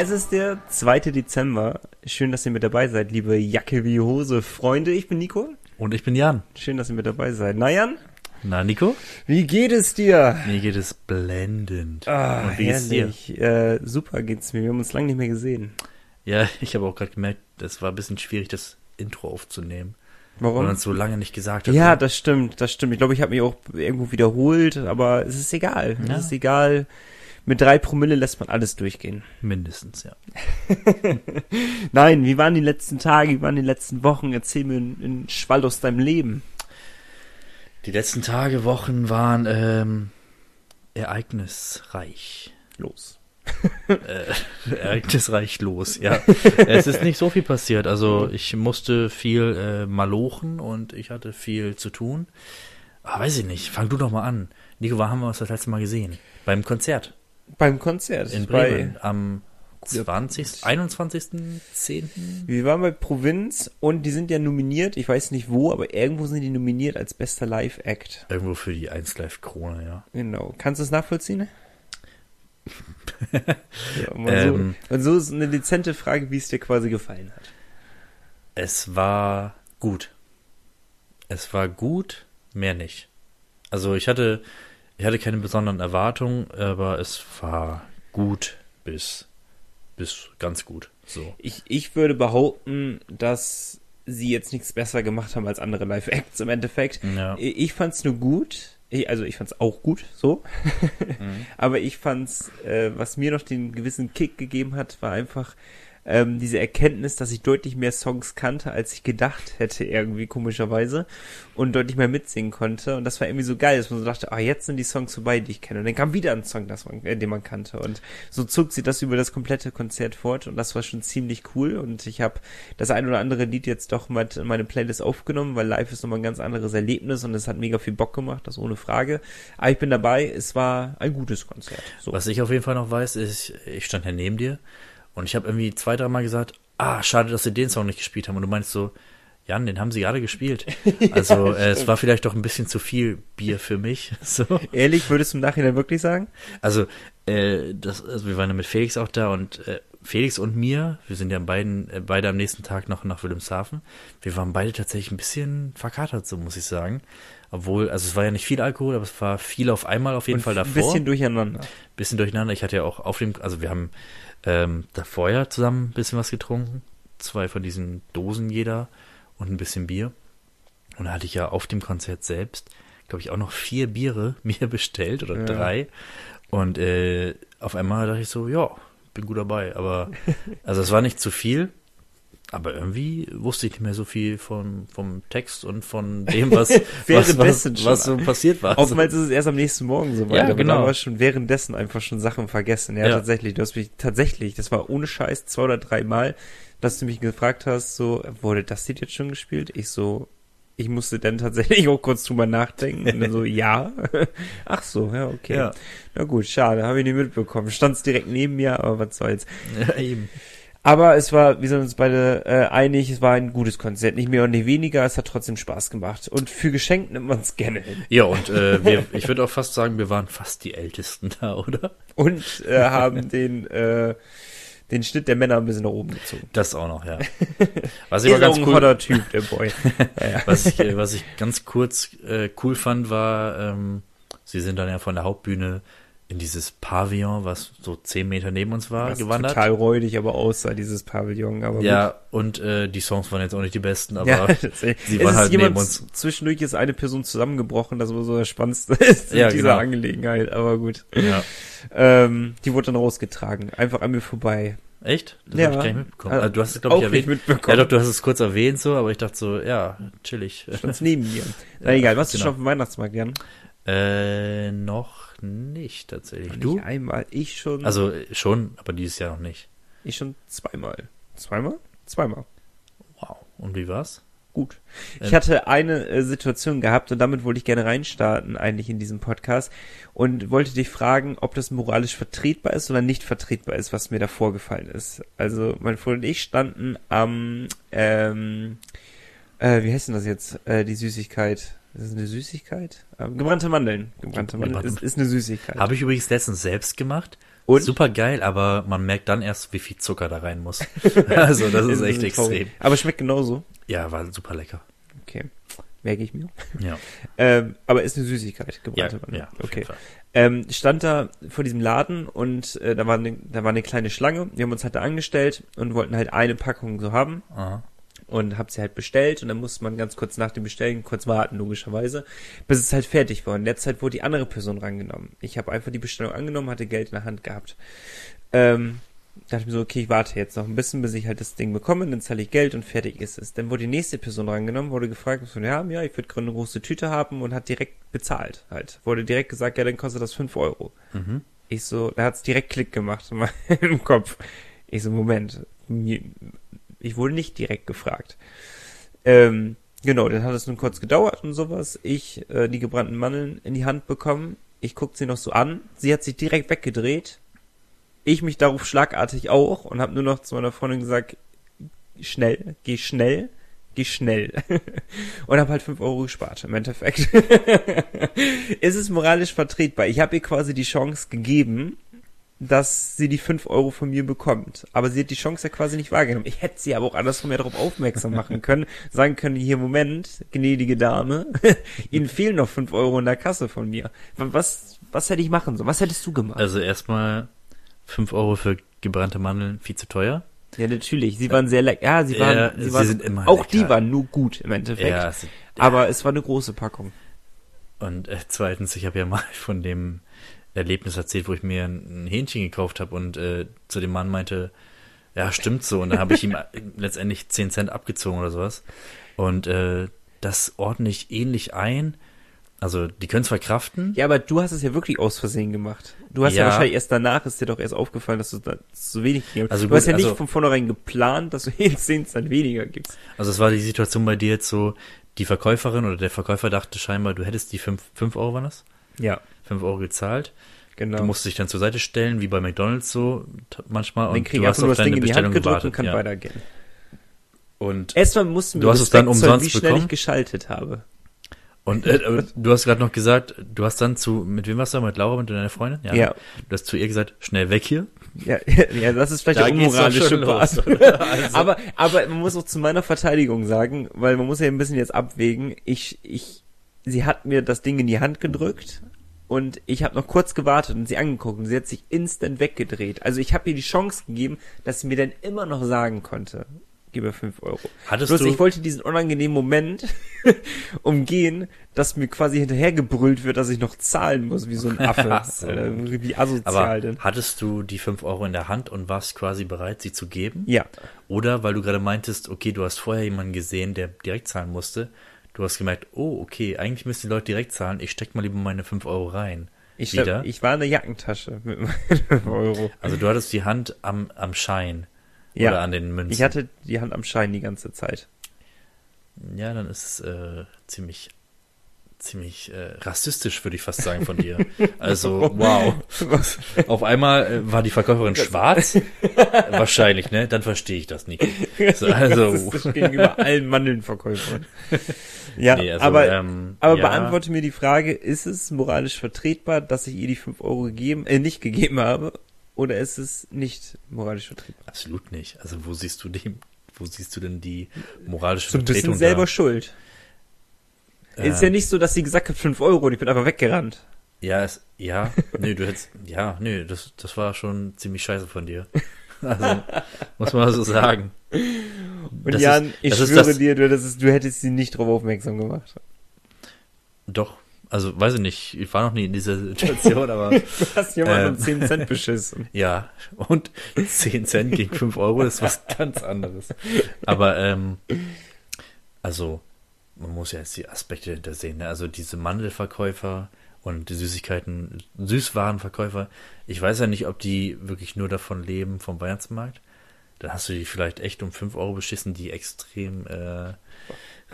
Es ist der 2. Dezember. Schön, dass ihr mit dabei seid, liebe Jacke wie Hose Freunde. Ich bin Nico. Und ich bin Jan. Schön, dass ihr mit dabei seid. Na Jan? Na, Nico? Wie geht es dir? Mir geht es blendend. Ah, Und wie geht's dir? herrlich. Äh, super geht's mir. Wir haben uns lange nicht mehr gesehen. Ja, ich habe auch gerade gemerkt, es war ein bisschen schwierig, das Intro aufzunehmen. Weil Warum? man es so lange nicht gesagt hat. Ja, das stimmt, das stimmt. Ich glaube, ich habe mich auch irgendwo wiederholt, aber es ist egal. Ja. Es ist egal. Mit drei Promille lässt man alles durchgehen. Mindestens, ja. Nein, wie waren die letzten Tage, wie waren die letzten Wochen? Erzähl mir in, in Schwall aus deinem Leben. Die letzten Tage, Wochen waren ähm, ereignisreich. Los. äh, ereignisreich los, ja. es ist nicht so viel passiert. Also ich musste viel äh, malochen und ich hatte viel zu tun. Aber weiß ich nicht, fang du doch mal an. Nico, wann haben wir uns das letzte Mal gesehen? Beim Konzert Beim Konzert. in bei, Bremen am 20., 21.10. Wir waren bei Provinz und die sind ja nominiert, ich weiß nicht wo, aber irgendwo sind die nominiert als bester Live-Act. Irgendwo für die 1 Live Krone, ja. Genau. Kannst du es nachvollziehen? ja, mal Ähm. so. Und so ist eine dezente Frage, wie es dir quasi gefallen hat. Es war gut. Es war gut, mehr nicht. Also ich hatte, ich hatte keine besonderen Erwartungen, aber es war gut bis, bis ganz gut. So. Ich, ich würde behaupten, dass sie jetzt nichts besser gemacht haben als andere Live-Acts im Endeffekt. Ja. Ich fand's nur gut. Ich, also ich fand's auch gut, so. Mhm. Aber ich fand's, äh, was mir noch den gewissen Kick gegeben hat, war einfach ähm, diese Erkenntnis, dass ich deutlich mehr Songs kannte, als ich gedacht hätte, irgendwie komischerweise. Und deutlich mehr mitsingen konnte. Und das war irgendwie so geil, dass man so dachte, ah, jetzt sind die Songs vorbei, die ich kenne. Und dann kam wieder ein Song, das man, äh, den man kannte. Und so zog sie das über das komplette Konzert fort. Und das war schon ziemlich cool. Und ich habe das ein oder andere Lied jetzt doch mal in meine Playlist aufgenommen, weil live ist nochmal ein ganz anderes Erlebnis und es hat mega viel Bock gemacht, das ohne Frage. Aber ich bin dabei, es war ein gutes Konzert. So. Was ich auf jeden Fall noch weiß, ist, ich stand hier neben dir und ich habe irgendwie zwei, dreimal gesagt, ah, schade, dass sie den Song nicht gespielt haben. Und du meinst so, Jan, den haben sie gerade gespielt. Also äh, es war vielleicht doch ein bisschen zu viel Bier für mich. So. Ehrlich, würdest du im Nachhinein wirklich sagen? Also, äh, das, also wir waren ja mit Felix auch da und äh, Felix und mir, wir sind ja beiden, äh, beide am nächsten Tag noch nach Wilhelmshaven. Wir waren beide tatsächlich ein bisschen verkatert, so muss ich sagen. Obwohl, also es war ja nicht viel Alkohol, aber es war viel auf einmal auf jeden Und Fall davor. Ein bisschen durcheinander. bisschen durcheinander. Ich hatte ja auch auf dem, also wir haben ähm, davor ja zusammen ein bisschen was getrunken. Zwei von diesen Dosen jeder und ein bisschen Bier. Und da hatte ich ja auf dem Konzert selbst, glaube ich, auch noch vier Biere mir bestellt oder Ja. drei. Und äh, auf einmal dachte ich so, ja, bin gut dabei. Aber also es war nicht zu viel. Aber irgendwie wusste ich nicht mehr so viel von, vom Text und von dem, was, was, was, was so passiert war. Oftmals ist es erst am nächsten Morgen soweit, Ja, aber genau. war schon währenddessen einfach schon Sachen vergessen. Ja, Ja. tatsächlich. Du hast mich tatsächlich, das war ohne Scheiß zwei oder drei Mal, dass du mich gefragt hast, so, wurde das Lied jetzt schon gespielt? Ich so, ich musste dann tatsächlich auch kurz drüber nachdenken und dann so, ja. Ach so, ja, okay. Ja. Na gut, schade, habe ich nicht mitbekommen. Stand's direkt neben mir, aber was soll's. ja, eben. Aber es war, wir sind uns beide äh, einig, es war ein gutes Konzert, nicht mehr und nicht weniger, es hat trotzdem Spaß gemacht. Und für geschenkt nimmt man es gerne hin. Ja, und äh, wir, ich würde auch fast sagen, wir waren fast die Ältesten da, oder? Und äh, haben den, äh, den Schnitt der Männer ein bisschen nach oben gezogen. Das auch noch, ja. Was ich aber ganz ein cool, hotter Typ, der Boy. ja. was ich, äh, was ich ganz kurz äh, cool fand, war, ähm, sie sind dann ja von der Hauptbühne in dieses Pavillon, was so zehn Meter neben uns war, Was gewandert. total räudig aber aussah, dieses Pavillon. Aber ja, und äh, die Songs waren jetzt auch nicht die besten, gut. aber ja, sie waren halt neben uns. Zwischendurch ist eine Person zusammengebrochen, das war so das Spannendste ist in Ja, dieser genau. Angelegenheit. Aber gut. ja. Ähm, die wurde dann rausgetragen, einfach an mir vorbei. Echt? Das Ja. hab ich gar nicht mitbekommen. Also Also, du hast es, glaube ich, erwähnt. mitbekommen. Ja, doch, du hast es kurz erwähnt so, aber ich dachte so, ja, chillig. Stand's neben mir. Na Ja, egal, was du genau. schon auf dem Weihnachtsmarkt, Jan? Äh, noch nicht tatsächlich. Du? Nicht einmal. Ich schon. Also schon, aber dieses Jahr noch nicht. ich schon zweimal. Zweimal? Zweimal. Wow. Und wie war's? Gut. Ich Ähm. hatte eine äh, Situation gehabt und damit wollte ich gerne reinstarten eigentlich in diesem Podcast und wollte dich fragen, ob das moralisch vertretbar ist oder nicht vertretbar ist, was mir da vorgefallen ist. Also mein Freund und ich standen am, ähm, äh, wie heißt denn das jetzt, äh, die Süßigkeit? Ist das eine Süßigkeit? Ähm, gebrannte Mandeln. Gebrannte Mandeln ist, ist eine Süßigkeit. Habe ich übrigens letztens selbst gemacht. Und? Super geil, aber man merkt dann erst, wie viel Zucker da rein muss. also das ist echt traurig. extrem. Aber schmeckt genauso. Ja, war super lecker. Okay. Merke ich mir. Ja. Ähm, aber ist eine Süßigkeit, Ja, gebrannte Mandeln. ja, okay. Ähm, stand da vor diesem Laden und äh, da, war eine, da war eine kleine Schlange. Wir haben uns halt da angestellt und wollten halt eine Packung so haben Aha. Und hab sie halt bestellt und dann musste man ganz kurz nach dem Bestellen kurz warten, logischerweise, bis es halt fertig war. Und in der Zeit wurde die andere Person rangenommen. Ich habe einfach die Bestellung angenommen, hatte Geld in der Hand gehabt. Ähm, dachte ich mir so, okay, ich warte jetzt noch ein bisschen, bis ich halt das Ding bekomme, dann zahle ich Geld und fertig ist es. Dann wurde die nächste Person rangenommen, wurde gefragt, was wir haben, ja, ich würde gerade eine große Tüte haben und hat direkt bezahlt halt. Wurde direkt gesagt, ja, dann kostet das 5 Euro. Mhm. Ich so, da hat's direkt Klick gemacht meinem Kopf. Ich so, Moment, ich wurde nicht direkt gefragt. Ähm, genau, dann hat es nur kurz gedauert und sowas. Ich äh, die gebrannten Mandeln in die Hand bekommen. Ich guck sie noch so an. Sie hat sich direkt weggedreht. Ich mich darauf schlagartig auch und habe nur noch zu meiner Freundin gesagt, schnell, geh schnell, geh schnell. und habe halt 5 Euro gespart im Endeffekt. ist es moralisch vertretbar? Ich habe ihr quasi die Chance gegeben, dass sie die 5 Euro von mir bekommt. Aber sie hat die Chance ja quasi nicht wahrgenommen. Ich hätte sie aber auch andersrum ja darauf aufmerksam machen können, sagen können, hier, Moment, gnädige Dame, Ihnen fehlen noch 5 Euro in der Kasse von mir. Was, was hätte ich machen sollen? Was hättest du gemacht? Also erstmal 5 Euro für gebrannte Mandeln, viel zu teuer. ja, natürlich. Sie waren sehr lecker. Ja, sie waren, Ja, sie sie waren sind immer auch lecker. die waren nur gut im Endeffekt. Ja, es- Aber es war eine große Packung. Und äh, zweitens, ich habe ja mal von dem Erlebnis erzählt, wo ich mir ein, Hähnchen gekauft habe und äh, zu dem Mann meinte, ja, stimmt so. Und dann habe ich ihm letztendlich 10 Cent abgezogen oder sowas. Und äh, das ordne ich ähnlich ein. Also, die können es verkraften. Ja, aber du hast es ja wirklich aus Versehen gemacht. Du hast ja, Ja. wahrscheinlich erst danach ist dir doch erst aufgefallen, dass du da so wenig gegeben hast. Also du hast gut, ja nicht also- von vornherein geplant, dass du jeden 10 Cent weniger gibst. Also, es war die Situation bei dir jetzt so, die Verkäuferin oder der Verkäufer dachte scheinbar, du hättest die 5 fünf Euro, war das? Ja, 5 Euro gezahlt. genau. Du musst dich dann zur Seite stellen, wie bei McDonalds so manchmal. dann Und du hast auf das Ding deine in die Hand Bestellung gedrückt und kann ja. weitergehen. Und Erstmal mussten Du wir hast es dann umsonst wie schnell bekommen? ich geschaltet habe. Und äh, aber du hast gerade noch gesagt, du hast dann zu, mit wem warst du? Mit Laura, mit deiner Freundin? Ja. Du hast zu ihr gesagt, schnell weg hier. Ja, ja, das ist vielleicht Da unmoralische schon Part. Also- aber, aber man muss auch zu meiner Verteidigung sagen, weil man muss ja ein bisschen jetzt abwägen. Ich, ich, sie hat mir das Ding in die Hand gedrückt und ich habe noch kurz gewartet und sie angeguckt und sie hat sich instant weggedreht. Also ich habe ihr die Chance gegeben, dass sie mir dann immer noch sagen konnte, gib mir 5 Euro. Hattest Bloß du- ich wollte diesen unangenehmen Moment umgehen, dass mir quasi hinterhergebrüllt wird, dass ich noch zahlen muss, wie so ein Affe. So. Alter, wie asozial Aber denn. hattest du die 5 Euro in der Hand und warst quasi bereit, sie zu geben? Ja. Oder weil du gerade meintest, okay, du hast vorher jemanden gesehen, der direkt zahlen musste. Du hast gemerkt, oh, okay, eigentlich müssen die Leute direkt zahlen. Ich steck mal lieber meine 5 Euro rein. Ich, Wieder. glaub, ich war in der Jackentasche mit meinen 5 Euro. Also du hattest die Hand am, am Schein. Ja. Oder an den Münzen. Ich hatte die Hand am Schein die ganze Zeit. Ja, dann ist es äh, ziemlich, ziemlich äh, rassistisch, würde ich fast sagen, von dir. Also, wow. Auf einmal äh, war die Verkäuferin schwarz. Wahrscheinlich, ne? Dann verstehe ich das nicht. So, also, gegenüber allen Mandelnverkäufern. Ja, nee, also, aber, ähm, aber ja, beantworte mir die Frage, ist es moralisch vertretbar, dass ich ihr die 5 Euro gegeben, äh, nicht gegeben habe? Oder ist es nicht moralisch vertretbar? Absolut nicht. Also, wo siehst du dem, wo siehst du denn die moralische So ein bisschen Vertretung selber da? schuld. Äh, ist ja nicht so, dass sie gesagt hat 5 Euro und ich bin einfach weggerannt. Ja, es, ja, nö, du hättest, ja, nö, das, das war schon ziemlich scheiße von dir. Also, muss man so sagen. Und Das Jan, ist- ich schwöre dir, du, ist, du hättest sie nicht darauf aufmerksam gemacht. Doch, also, weiß ich nicht, ich war noch nie in dieser Situation, aber Du hast jemanden Ähm. um 10 Cent beschissen. ja, und 10 Cent gegen 5 Euro ist was ganz anderes. Aber, ähm, also, man muss ja jetzt die Aspekte dahinter sehen, ne? Also, diese Mandelverkäufer und die Süßigkeiten, Süßwarenverkäufer, ich weiß ja nicht, ob die wirklich nur davon leben vom Weihnachtsmarkt. Dann hast du die vielleicht echt um 5 Euro beschissen, die extrem äh,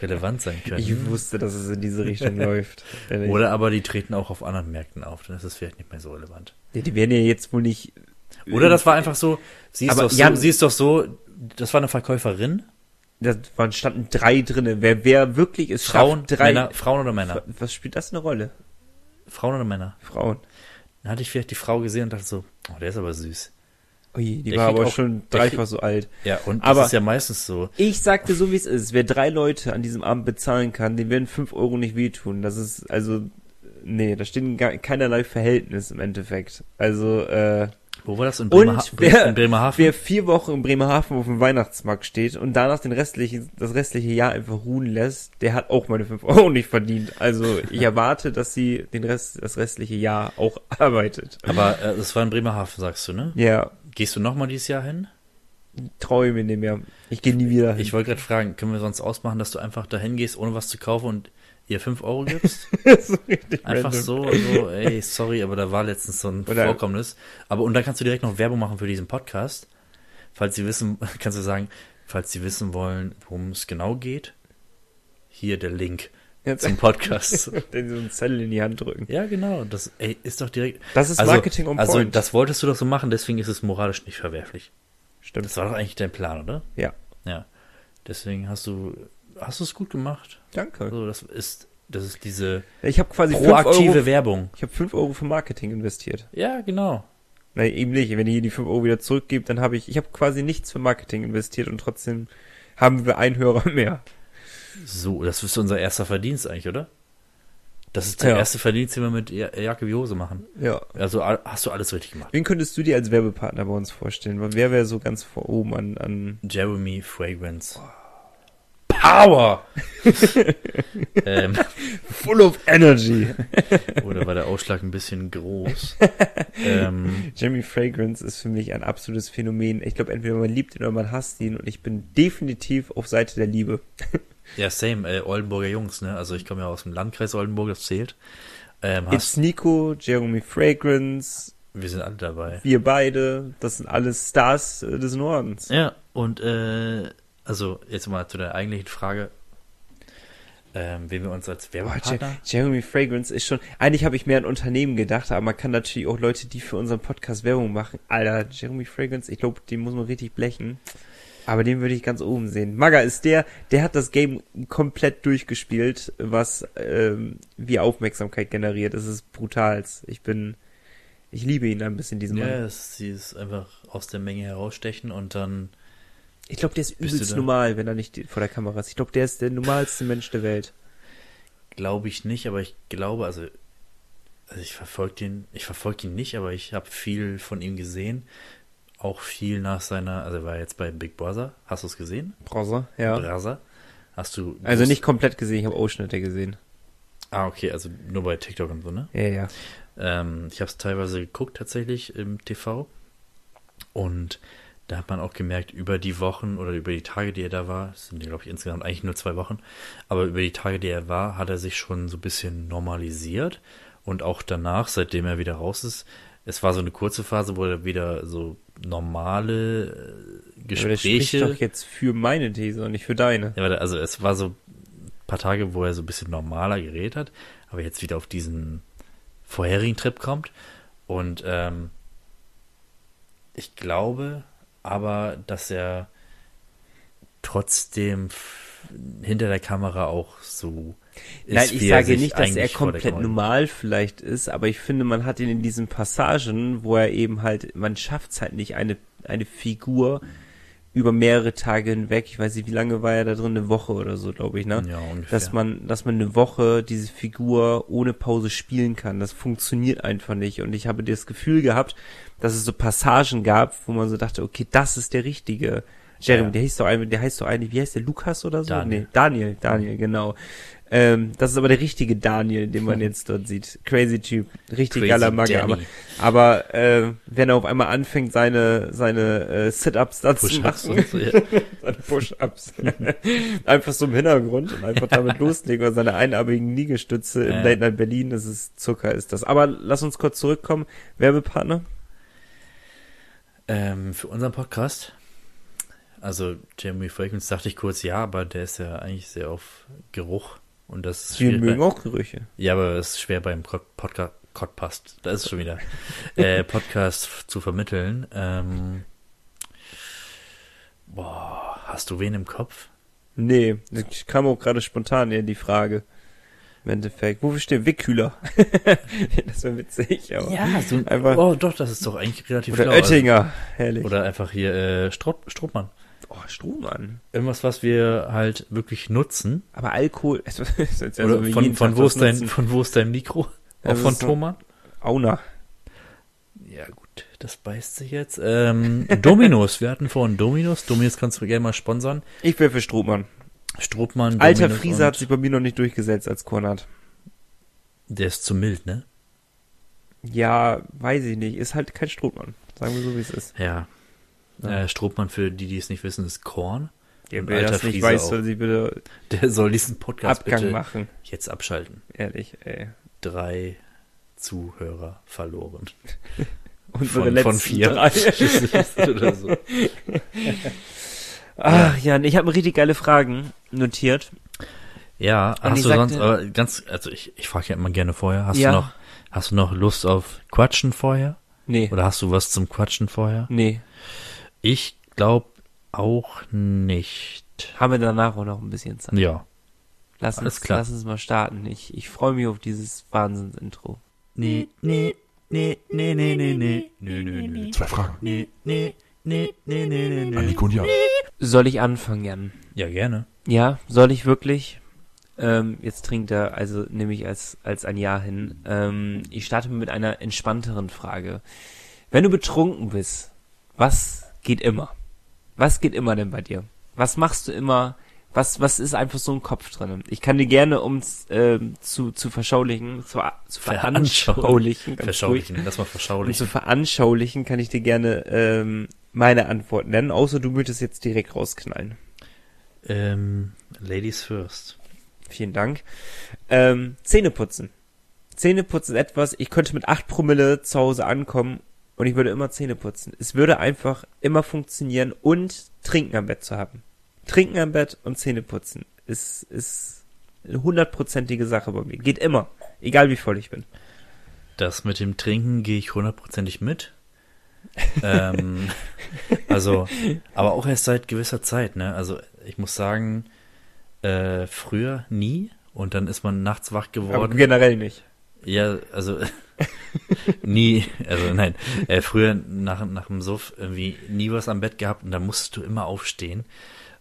relevant sein können. Ich wusste, dass es in diese Richtung läuft. Oder aber die treten auch auf anderen Märkten auf, dann ist es vielleicht nicht mehr so relevant. Ja, die werden ja jetzt wohl nicht. Oder das war einfach so, sie ist, Aber doch so, Jan- sie ist doch so, das war eine Verkäuferin, Da waren, standen drei drinne. Wer, wer wirklich es Frauen, drei. Männer, Frauen oder Männer? Was spielt das eine Rolle? Frauen oder Männer? Frauen. Dann hatte ich vielleicht die Frau gesehen und dachte so, Oh, der ist aber süß. Ui, die Der war aber auch- schon dreifach so alt. Ja, und Aber- das ist ja meistens so. Ich sagte so, wie es ist. Wer drei Leute an diesem Abend bezahlen kann, dem werden fünf Euro nicht wehtun. Das ist, also, nee, da steht keinerlei Verhältnis im Endeffekt. Also, äh, Wo war das? In, Und Bremerha wer- in Bremerhaven? wer vier Wochen in Bremerhaven auf dem Weihnachtsmarkt steht und danach den restlichen, das restliche Jahr einfach ruhen lässt, der hat auch meine fünf Euro nicht verdient. Also, ich erwarte, dass sie den Rest, das restliche Jahr auch arbeitet. Aber äh, das war in Bremerhaven, sagst du, ne? Ja, Gehst du nochmal dieses Jahr hin? traue mir nicht mehr. Ich gehe nie wieder hin. Ich wollte gerade fragen, können wir sonst ausmachen, dass du einfach dahin gehst, ohne was zu kaufen und ihr 5 Euro gibst? so Einfach random. so, so, ey, sorry, aber da war letztens so ein Oder- Vorkommnis. Aber und dann kannst du direkt noch Werbung machen für diesen Podcast. Falls sie wissen, kannst du sagen, falls sie wissen wollen, worum es genau geht, hier der Link Jetzt zum Podcast. den so einen Zettel in die Hand drücken. ja, genau, das ey, ist doch direkt. Das ist also, Marketing on Also point. das wolltest du doch so machen, deswegen ist es moralisch nicht verwerflich. Stimmt. Das war doch eigentlich dein Plan, oder? Ja. Ja. Deswegen hast du hast du es gut gemacht. Danke. Also das ist das ist diese Ich habe quasi 5 proaktive Euro, Werbung. ich habe 5 Euro für Marketing investiert. Ja, genau. Nein, eben nicht. Wenn ihr die 5 Euro wieder zurückgebt, dann habe ich, ich habe quasi nichts für Marketing investiert und trotzdem haben wir einen Hörer mehr. So, das ist unser erster Verdienst eigentlich, oder? Das ist der Ja. erste Verdienst, den wir mit Ja- Jacke wie Hose machen. Ja. Also hast du alles richtig gemacht. Wen könntest du dir als Werbepartner bei uns vorstellen? Wer wäre so ganz vor oben an, an Jeremy Fragrance. Power! ähm, Full of Energy? oder war der Ausschlag ein bisschen groß? ähm, Jamie Fragrance ist für mich ein absolutes Phänomen. Ich glaube, entweder man liebt ihn oder man hasst ihn und ich bin definitiv auf Seite der Liebe. ja, same, äh, Oldenburger Jungs, ne? Also ich komme ja aus dem Landkreis Oldenburg, das zählt. Ähm, It's Nico, Jeremy Fragrance, wir sind alle dabei. wir beide, das sind alles Stars des Nordens. Ja, und äh, also jetzt mal zu der eigentlichen Frage, ähm, wen wir uns als Boah, Werbepartner... Je- Jeremy Fragrance ist schon. Eigentlich habe ich mehr an Unternehmen gedacht, aber man kann natürlich auch Leute, die für unseren Podcast Werbung machen. Alter, Jeremy Fragrance, ich glaube, den muss man richtig blechen. Aber den würde ich ganz oben sehen. Maga ist der, der hat das Game komplett durchgespielt, was ähm, wie Aufmerksamkeit generiert. Es ist brutal. Ich bin, ich liebe ihn ein bisschen, diesen Mann. Ja, es, sie ist einfach aus der Menge herausstechen und dann, Ich glaube, der ist übelst normal, wenn er nicht vor der Kamera ist. Ich glaube, der ist der normalste Mensch der Welt. glaube ich nicht, aber ich glaube, also, also ich verfolge den, ich verfolge ihn nicht, aber ich habe viel von ihm gesehen. Auch viel nach seiner, also er war jetzt bei Big Brother. Hast du es gesehen? Browser, ja. Brother. Hast du. Also groß- nicht komplett gesehen, ich habe Ausschnitte gesehen. Ah, okay, also nur bei TikTok und so, ne? Ja, ja. Ähm, ich habe es teilweise geguckt tatsächlich im TV. Und da hat man auch gemerkt, über die Wochen oder über die Tage, die er da war, es sind ja, glaube ich, insgesamt eigentlich nur zwei Wochen, aber über die Tage, die er war, hat er sich schon so ein bisschen normalisiert. Und auch danach, seitdem er wieder raus ist, es war so eine kurze Phase, wo er wieder so normale äh, Aber das spricht Gespräche. doch jetzt für meine These und nicht für deine. Ja, also es war so ein paar Tage, wo er so ein bisschen normaler geredet hat, aber jetzt wieder auf diesen vorherigen Trip kommt. Und ähm, ich glaube aber, dass er trotzdem hinter der Kamera auch so ist, Nein, ich wie sage sich nicht, dass er komplett normal vielleicht ist, aber ich finde, man hat ihn in diesen Passagen, wo er eben halt, man schafft es halt nicht, eine, eine Figur über mehrere Tage hinweg, ich weiß nicht, wie lange war er da drin, eine Woche oder so, glaube ich, ne? Ja, ungefähr. dass man, dass man eine Woche diese Figur ohne Pause spielen kann. Das funktioniert einfach nicht. Und ich habe das Gefühl gehabt, dass es so Passagen gab, wo man so dachte, okay, das ist der richtige. Jeremy, Ja. der heißt doch ein- der heißt doch eigentlich, wie heißt der, Lukas oder so? Daniel. Nee, Daniel, Daniel, genau. Ähm, das ist aber der richtige Daniel, den man jetzt dort sieht. Crazy Typ, richtig Crazy geiler Magge. Aber, aber äh, wenn er auf einmal anfängt, seine seine äh, Sit-ups da zu machen, so, ja. seine Push-Ups. einfach so im Hintergrund und einfach damit loslegen oder seine einarmigen Liegestütze im Late Night Berlin, das ist Zucker, ist das. Aber lass uns kurz zurückkommen. Werbepartner? Ähm, für unseren Podcast. Also Jeremy Fragrance dachte ich kurz ja, aber der ist ja eigentlich sehr auf Geruch und das ist Wir mögen bei- auch Gerüche. Ja, aber es ist schwer beim Podcast Podcast, da ist es schon wieder äh, Podcast zu vermitteln. Ähm, boah, hast du wen im Kopf? Nee, das kam auch gerade spontan eher die Frage. Im Endeffekt. Wofür steht Wickkühler? das wäre witzig, aber. Ja, so ein, Einfach- oh doch, das ist doch eigentlich relativ Oder schlau. Also, Oettinger. Herrlich. oder einfach hier äh, Strupp, Struppmann. Oh, Strohmann. Irgendwas, was wir halt wirklich nutzen. Aber Alkohol. Es ist jetzt ja so Oder von, von, wo ist dein, nutzen. von wo ist dein Mikro? Auch von Thomann? Auna. Ja gut, das beißt sich jetzt. Ähm, Dominos, wir hatten vorhin Dominos. Dominos kannst du gerne mal sponsern. Ich wäre für Strohmann. Stroopmann, Alter Friese hat sich bei mir noch nicht durchgesetzt als Kornat. Der ist zu mild, ne? Ja, weiß ich nicht. Ist halt kein Strohmann. Sagen wir so, wie es ist. Ja. Ja. Äh, Stroopmann, für die, die es nicht wissen, ist Korn. Ja, Und wer alter das nicht Friese weiß, auch. soll sie bitte Der soll diesen Podcast Abgang bitte machen. jetzt abschalten. Ehrlich, ey. Drei Zuhörer verloren. Unsere Von, letzten von vier. drei. Oder so. Ach, Jan, ich habe mir richtig geile Fragen notiert. Ja, Und hast du sagte- sonst, aber ganz, also ich, ich frage ja immer gerne vorher, hast Ja. du noch, hast du noch Lust auf Quatschen vorher? Nee. Oder hast du was zum Quatschen vorher? Nee. Ich glaube auch nicht. Haben wir danach auch noch ein bisschen Zeit. Ja. Lass uns, klar. lass uns mal starten. Ich, ich freue mich auf dieses Wahnsinnsintro. Nee, nee, nee, nee, nee, nee, nee, nee, nee, nee, Zwei Fragen. nee, nee, nee, nee, nee, nee, An nee. Nico und Jan. Soll ich anfangen, Jan? Ja, gerne. Ja, soll ich wirklich? Ähm, jetzt trinkt er, also nehme ich als, als ein Ja hin. Ähm, ich starte mit einer entspannteren Frage. Wenn du betrunken bist, was geht immer? Was geht immer denn bei dir? Was machst du immer? Was, was ist einfach so im Kopf drin? Ich kann dir gerne, um es ähm, zu, zu verschaulichen, zu, zu veranschaulichen, ruhig, Verschaulichen, lass mal um zu verschaulichen. veranschaulichen, kann ich dir gerne ähm, meine Antwort nennen, außer du möchtest jetzt direkt rausknallen. Ähm, Ladies first. Vielen Dank. Ähm, Zähneputzen. Zähneputzen ist etwas, ich könnte mit 8 Promille zu Hause ankommen und ich würde immer Zähne putzen. Es würde einfach immer funktionieren und Trinken am Bett zu haben. Trinken am Bett und Zähne putzen ist, ist eine hundertprozentige Sache bei mir. Geht immer. Egal wie voll ich bin. Das mit dem Trinken gehe ich hundertprozentig mit. ähm, also, aber auch erst seit gewisser Zeit, ne? Also ich muss sagen, äh, früher nie und dann ist man nachts wach Aber geworden. generell nicht. Ja, also nie, also nein, äh, früher nach, nach dem Suff irgendwie nie was am Bett gehabt und da musstest du immer aufstehen.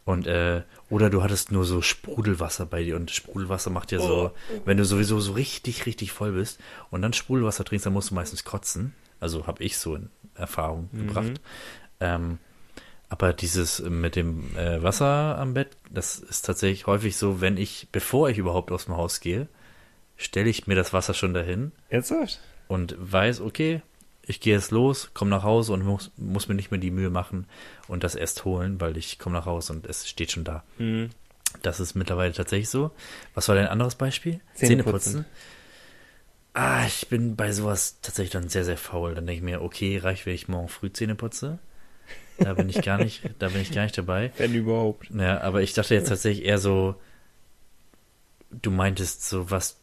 Und äh, oder du hattest nur so Sprudelwasser bei dir und Sprudelwasser macht ja so, wenn du sowieso so richtig, richtig voll bist und dann Sprudelwasser trinkst, dann musst du meistens kotzen. Also habe ich so in Erfahrung gebracht. Ähm, aber dieses mit dem äh, Wasser am Bett, das ist tatsächlich häufig so, wenn ich, bevor ich überhaupt aus dem Haus gehe, stelle ich mir das Wasser schon dahin Ernsthaft? und weiß, okay, ich gehe jetzt los, komme nach Hause und muss, muss mir nicht mehr die Mühe machen und das erst holen, weil ich komme nach Hause und es steht schon da. Mhm. Das ist mittlerweile tatsächlich so. Was war dein anderes Beispiel? Zähneputzen. Ah, ich bin bei sowas tatsächlich dann sehr, sehr faul. Dann denke ich mir, okay, reicht, wenn ich morgen früh Zähne putze. Da bin ich gar nicht, da bin ich gar nicht dabei. Wenn überhaupt. Ja, aber ich dachte jetzt tatsächlich eher so, du meintest so was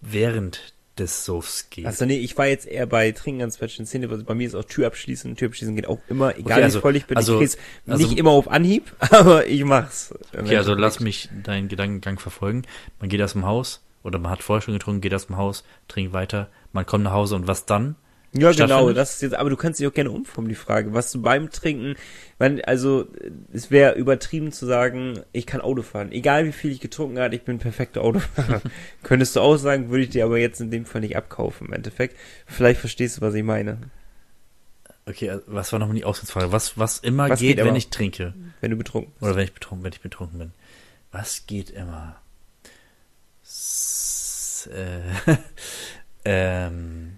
während des Suffs geht. Also nee, ich war jetzt eher bei Trinken ans Bettchen Zähne, also bei mir ist auch Tür abschließen. Tür abschließen geht auch immer, egal Okay, also- wie voll ich bin. also- ich krieg's also- nicht immer auf Anhieb, aber ich mach's. Okay, also lass mich deinen Gedankengang verfolgen. Man geht aus dem Haus oder man hat vorher schon getrunken, geht aus dem Haus, trinkt weiter, man kommt nach Hause und was dann? Ja, genau, das ist jetzt, aber du kannst dich auch gerne umformen, die Frage. Was du beim Trinken, wenn, also, es wäre übertrieben zu sagen, ich kann Auto fahren. Egal wie viel ich getrunken habe, ich bin perfekter Autofahrer. Könntest du auch sagen, würde ich dir aber jetzt in dem Fall nicht abkaufen, im Endeffekt. Vielleicht verstehst du, was ich meine. Okay, also was war nochmal die Ausgangsfrage? Was, was immer Was geht, geht wenn immer? ich trinke? Wenn du betrunken bist. Oder wenn ich betrunken, wenn ich betrunken bin. Was geht immer? S äh, ähm,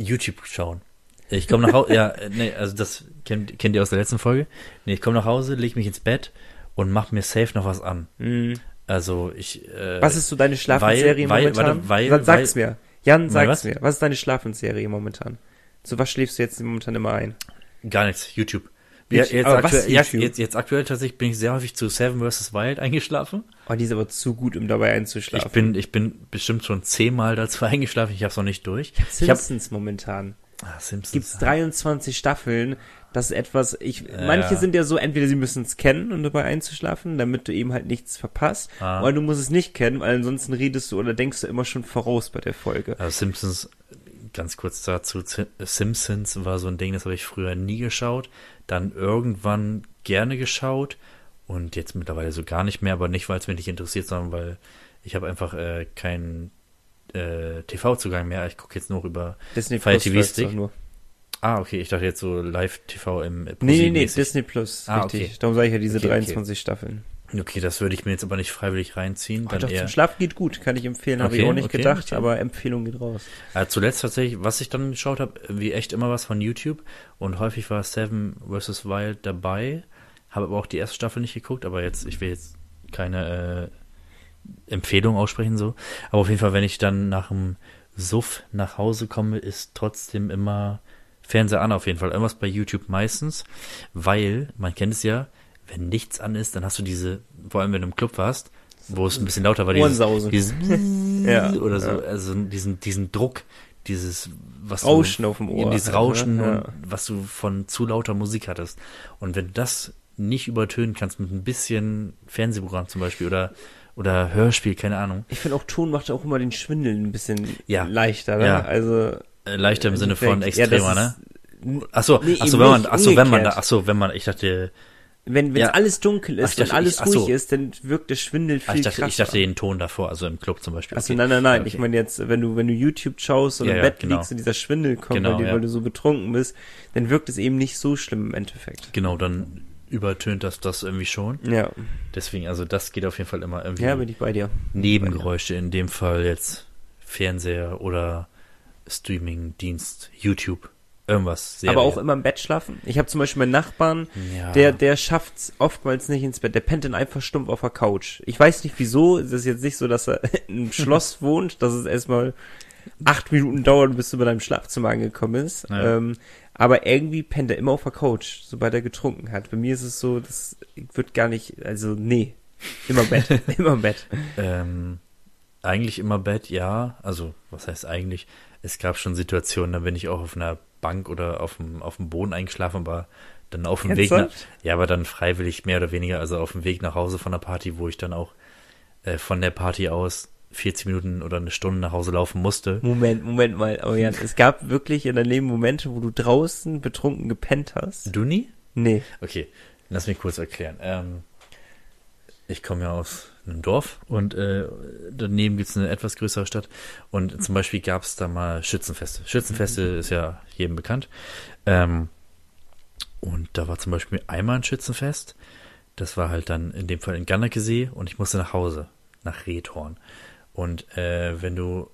YouTube schauen. Ich komme nach Hause, ja, äh, nee, also das kennt, kennt ihr aus der letzten Folge. Nee, ich komme nach Hause, leg mich ins Bett und mach mir safe noch was an. Mhm. Also ich. Äh, Was ist so deine Schlafensserie weil- momentan? warte, weil- Sag- sag's mir. Jan, Weil sag's was? mir. Was ist deine Schlafensserie momentan? Zu was schläfst du jetzt momentan immer ein? Gar nichts, YouTube. Ja, jetzt, aktuell, ja, YouTube? jetzt, jetzt aktuell tatsächlich bin ich sehr häufig zu Seven vs. Wild eingeschlafen. Oh, die ist aber zu gut, um dabei einzuschlafen. Ich bin, ich bin bestimmt schon zehnmal dazu eingeschlafen. Ich habe es noch nicht durch. Simpsons momentan. ah, Simpsons. Gibt's 23 Staffeln. Das ist etwas, ich, manche sind ja so, entweder sie müssen es kennen, um dabei einzuschlafen, damit du eben halt nichts verpasst, Ah. oder du musst es nicht kennen, weil ansonsten redest du oder denkst du immer schon voraus bei der Folge. Also Simpsons, ganz kurz dazu, Simpsons war so ein Ding, das habe ich früher nie geschaut, dann irgendwann gerne geschaut und jetzt mittlerweile so gar nicht mehr, aber nicht, weil es mich nicht interessiert, sondern weil ich habe einfach äh, keinen äh, TV-Zugang mehr. Ich gucke jetzt nur über Disney Fire Plus TV Stick. nur. Ah, okay, ich dachte jetzt so Live-TV im äh, Nee, nee, nee. Disney Plus, Ah, richtig. okay. Darum sage ich ja diese Okay, okay. 23 Staffeln. Okay, das würde ich mir jetzt aber nicht freiwillig reinziehen. Oh, Dann doch, eher, zum Schlaf geht gut, kann ich empfehlen, habe ich Okay, auch nicht okay, gedacht, okay. aber Empfehlung geht raus. Äh, zuletzt tatsächlich, was ich dann geschaut habe, wie echt immer was von YouTube und häufig war Seven vs. Wild dabei, habe aber auch die erste Staffel nicht geguckt, aber jetzt, ich will jetzt keine äh, Empfehlung aussprechen so, aber auf jeden Fall, wenn ich dann nach dem Suff nach Hause komme, ist trotzdem immer Fernseher an auf jeden Fall, irgendwas bei YouTube meistens, weil, man kennt es ja, wenn nichts an ist, dann hast du diese, vor allem wenn du im Club warst, wo es ein bisschen lauter war, dieses, dieses Ja, oder so, ja. also diesen, diesen Druck, dieses, was Rauschen du, auf dem Ohr dieses halt, Rauschen ne? Ja. und was du von zu lauter Musik hattest. Und wenn du das nicht übertönen kannst mit ein bisschen Fernsehprogramm zum Beispiel oder, oder Hörspiel, keine Ahnung, Ich finde auch Ton macht auch immer den Schwindel ein bisschen Ja. leichter, ne? Ja. Also äh, leichter im Sinne von ja, extremer, ne? ist- Ach so, Nee, ach so, eben wenn man, nicht, ach so, wenn man da, umgekehrt. ach so, wenn man, ich dachte, Wenn wenn Ja. alles dunkel Ach, ist dachte, und alles ich- ach so. ruhig ist, dann wirkt der Schwindel viel ah, ich dachte, krasser. ich dachte den Ton davor, also im Club zum Beispiel. okay. nein, nein, nein. Okay. Ich meine jetzt, wenn du wenn du YouTube schaust und Ja, im ja, Bett genau. liegst und dieser Schwindel kommt, Genau, weil, du, weil du so betrunken bist, dann wirkt es eben nicht so schlimm im Endeffekt. Genau, dann übertönt das das irgendwie schon. Ja, Deswegen, also das geht auf jeden Fall immer irgendwie. ja, bin ich bei dir. Nebengeräusche, in dem Fall jetzt Fernseher oder Streamingdienst, YouTube, irgendwas. Serie. Aber auch immer im Bett schlafen. Ich habe zum Beispiel meinen Nachbarn, Ja. der, der schafft's oftmals nicht ins Bett. Der pennt dann einfach stumpf auf der Couch. Ich weiß nicht wieso. Es ist jetzt nicht so, dass er im Schloss wohnt, dass es erstmal acht Minuten dauert, bis du bei deinem Schlafzimmer angekommen bist. Ja. Ähm, aber irgendwie pennt er immer auf der Couch, sobald er getrunken hat. Bei mir ist es so, das wird gar nicht, also nee. Immer im Bett, immer im Bett. Ähm, eigentlich immer Bett, ja. Also, was heißt eigentlich? Es gab schon Situationen, da bin ich auch auf einer Bank oder auf dem, auf dem Boden eingeschlafen, aber dann auf dem Weg nach, ja, aber dann freiwillig mehr oder weniger, also auf dem Weg nach Hause von der Party, wo ich dann auch äh, von der Party aus 40 Minuten oder eine Stunde nach Hause laufen musste. Moment, Moment mal. Aber Jan, es gab wirklich in deinem Leben Momente, wo du draußen betrunken gepennt hast. Du nie? Nee. Okay, lass mich kurz erklären. Ähm, ich komme ja aus einem Dorf und äh, daneben gibt's eine etwas größere Stadt. Und zum Beispiel gab's da mal Schützenfeste. Schützenfeste ist ja jedem bekannt. Ähm, und da war zum Beispiel einmal ein Schützenfest. Das war halt dann in dem Fall in Gannekesee und ich musste nach Hause, nach Rethorn. Und äh, wenn du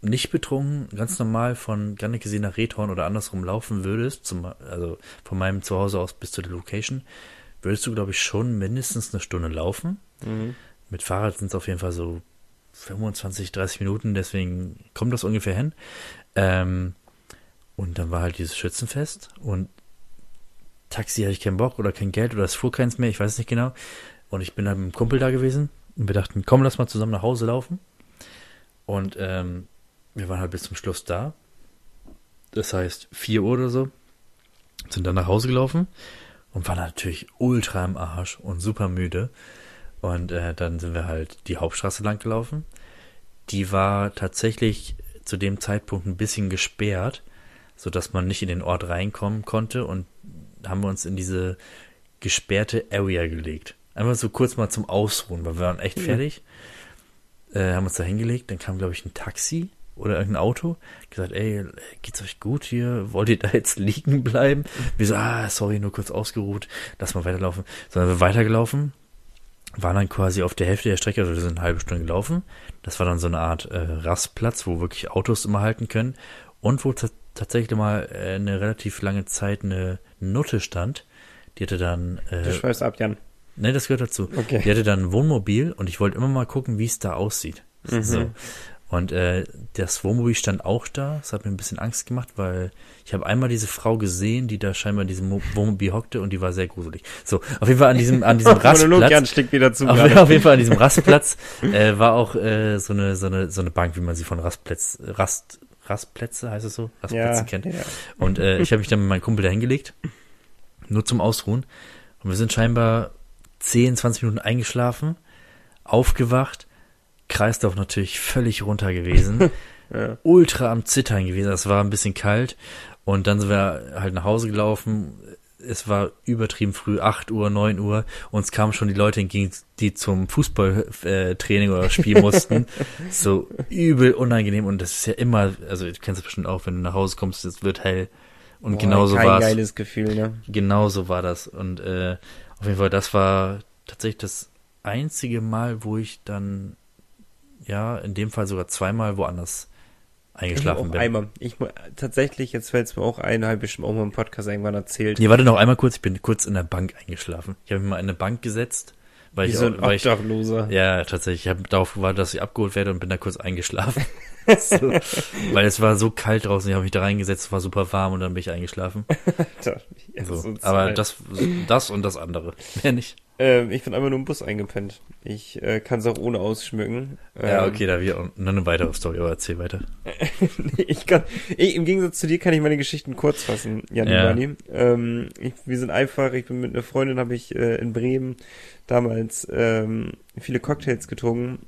nicht betrunken, ganz normal von Gannekesee nach Rethorn oder andersrum laufen würdest, zum, also von meinem Zuhause aus bis zu der Location, würdest du, glaube ich, schon mindestens eine Stunde laufen. Mhm. Mit Fahrrad sind es auf jeden Fall so 25, 30 Minuten, deswegen kommt das ungefähr hin. Ähm, und dann war halt dieses Schützenfest und Taxi hatte ich keinen Bock oder kein Geld oder es fuhr keins mehr, ich weiß nicht genau. Und ich bin dann mit einem Kumpel da gewesen und wir dachten, komm, lass mal zusammen nach Hause laufen. Und ähm, wir waren halt bis zum Schluss da. Das heißt, 4 Uhr oder so. Sind dann nach Hause gelaufen und waren natürlich ultra im Arsch und super müde. Und äh, dann sind wir halt die Hauptstraße lang gelaufen. Die war tatsächlich zu dem Zeitpunkt ein bisschen gesperrt, sodass man nicht in den Ort reinkommen konnte und haben wir uns in diese gesperrte Area gelegt. Einfach so kurz mal zum Ausruhen, weil wir waren echt Mhm. fertig. Äh, haben uns da hingelegt, dann kam, glaube ich, ein Taxi oder irgendein Auto, gesagt, ey, geht's euch gut hier? Wollt ihr da jetzt liegen bleiben? Wir so, ah, sorry, nur kurz ausgeruht, lass mal weiterlaufen. Sondern wir weitergelaufen, waren dann quasi auf der Hälfte der Strecke, also wir sind eine halbe Stunde gelaufen. Das war dann so eine Art äh, Rastplatz, wo wirklich Autos immer halten können und wo ta- tatsächlich mal äh, eine relativ lange Zeit eine Nutte stand. Die hatte dann, Du äh, schweifst ab, Jan. ne, das gehört dazu. Okay. Die hatte dann ein Wohnmobil und ich wollte immer mal gucken, wie es da aussieht. Mhm. So. Und äh, das Wohnmobil stand auch da. Das hat mir ein bisschen Angst gemacht, weil ich habe einmal diese Frau gesehen, die da scheinbar in diesem Mo- Wohnmobil hockte und die war sehr gruselig. So, auf jeden Fall an diesem, an diesem Rastplatz. wieder zu. Auf, auf jeden Fall an diesem Rastplatz äh, war auch äh, so eine so eine so eine Bank, wie man sie von Rastplätz Rast Rastplätze heißt es so Rastplätze ja, kennt. ja. Und äh, ich habe mich dann mit meinem Kumpel da hingelegt Nur zum Ausruhen. Und wir sind scheinbar 10, 20 Minuten eingeschlafen, aufgewacht, Kreislauf natürlich völlig runter gewesen, Ja. ultra am Zittern gewesen. Es war ein bisschen kalt und dann sind wir halt nach Hause gelaufen. Es war übertrieben früh, 8 Uhr, 9 Uhr. Uns kamen schon die Leute entgegen, die zum Fußballtraining oder Spiel mussten. so übel unangenehm. Und das ist ja immer, also du kennst es bestimmt auch, wenn du nach Hause kommst, es wird hell. Und Boah, genauso war es. geiles Gefühl, ne? Genau so war das. Und äh, auf jeden Fall, das war tatsächlich das einzige Mal, wo ich dann, ja, in dem Fall sogar zweimal woanders Ich eingeschlafen auch bin. einmal. Ich tatsächlich, jetzt fällt es mir auch ein, habe ich bestimmt auch mal im Podcast irgendwann erzählt. Nee, warte noch einmal kurz, ich bin kurz in der Bank eingeschlafen. Ich habe mich mal in eine Bank gesetzt, weil Wie ich, so ein weil ich Obdachloser. ja, tatsächlich, ich habe darauf gewartet, dass ich abgeholt werde und bin da kurz eingeschlafen. so, weil es war so kalt draußen, ich habe mich da reingesetzt, es war super warm und dann bin ich eingeschlafen. Ja, So. Aber das, das und das andere. Mehr nicht. Ähm, ich bin einmal nur im Bus eingepennt. Ich äh, kann es auch ohne ausschmücken. Ja, Ähm, okay, da wir noch eine weitere Story, aber erzähl weiter. ich kann, ich, im Gegensatz zu dir kann ich meine Geschichten kurz fassen, Jan Ja. ja. ähm, ich, Wir sind einfach, ich bin mit einer Freundin, habe ich äh, in Bremen damals ähm, viele Cocktails getrunken,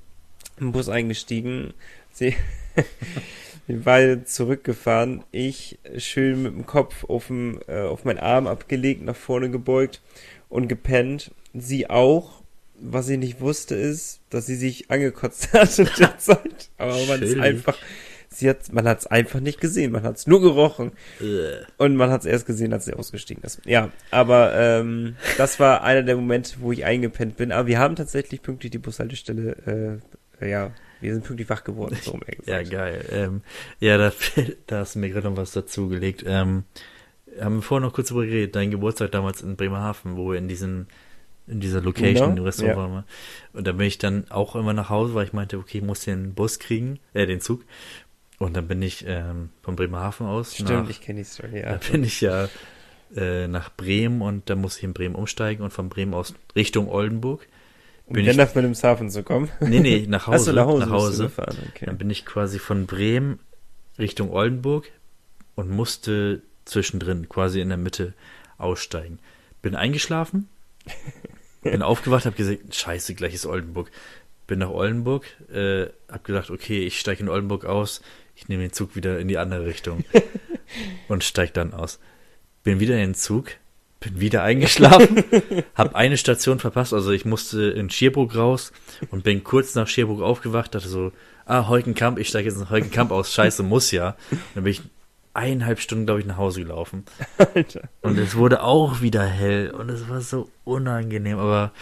im Bus eingestiegen, sie, wir beide zurückgefahren, ich schön mit dem Kopf auf, dem, äh, auf meinen Arm abgelegt, nach vorne gebeugt und gepennt, sie auch. Was sie nicht wusste, ist, dass sie sich angekotzt hat in der Zeit. Aber man ist einfach, sie hat, man hat es einfach nicht gesehen, man hat es nur gerochen. Äh. Und man hat es erst gesehen, als sie ausgestiegen ist. Ja, aber ähm, das war einer der Momente, wo ich eingepennt bin. Aber wir haben tatsächlich pünktlich die Bushaltestelle, äh, ja, wir sind pünktlich wach geworden, so rum Ja, geil. Ähm, ja, da, da hast du mir gerade noch was dazugelegt. Ähm, haben wir vorher noch kurz darüber geredet, dein Geburtstag damals in Bremerhaven, wo wir in diesen in dieser Location, Genau, im Restaurant ja. wir. Und da bin ich dann auch immer nach Hause, weil ich meinte, okay, ich muss den Bus kriegen, äh, den Zug. Und dann bin ich ähm, von Bremerhaven aus Stimmt, nach, ich kenne die Story, da ja. bin ich ja äh, nach Bremen und dann muss ich in Bremen umsteigen und von Bremen aus Richtung Oldenburg. Um bin dann ich- nach Wilhelmshaven zu kommen. Nee, nee, nach Hause. Achso, nach Hause. Nach du Hause. gefahren, okay. Dann bin ich quasi von Bremen Richtung Oldenburg und musste zwischendrin, quasi in der Mitte, aussteigen. Bin eingeschlafen, bin aufgewacht, habe gesagt, scheiße, gleich ist Oldenburg. Bin nach Oldenburg, äh, hab gedacht, okay, ich steige in Oldenburg aus, ich nehme den Zug wieder in die andere Richtung und steig dann aus. Bin wieder in den Zug, bin wieder eingeschlafen, hab eine Station verpasst, also ich musste in Schierbruck raus und bin kurz nach Schierbruck aufgewacht, dachte so, ah, Heukenkamp, ich steige jetzt nach Heukenkamp aus, scheiße, muss ja. Dann bin ich eineinhalb Stunden, glaube ich, nach Hause gelaufen. Alter. Und es wurde auch wieder hell und es war so unangenehm, aber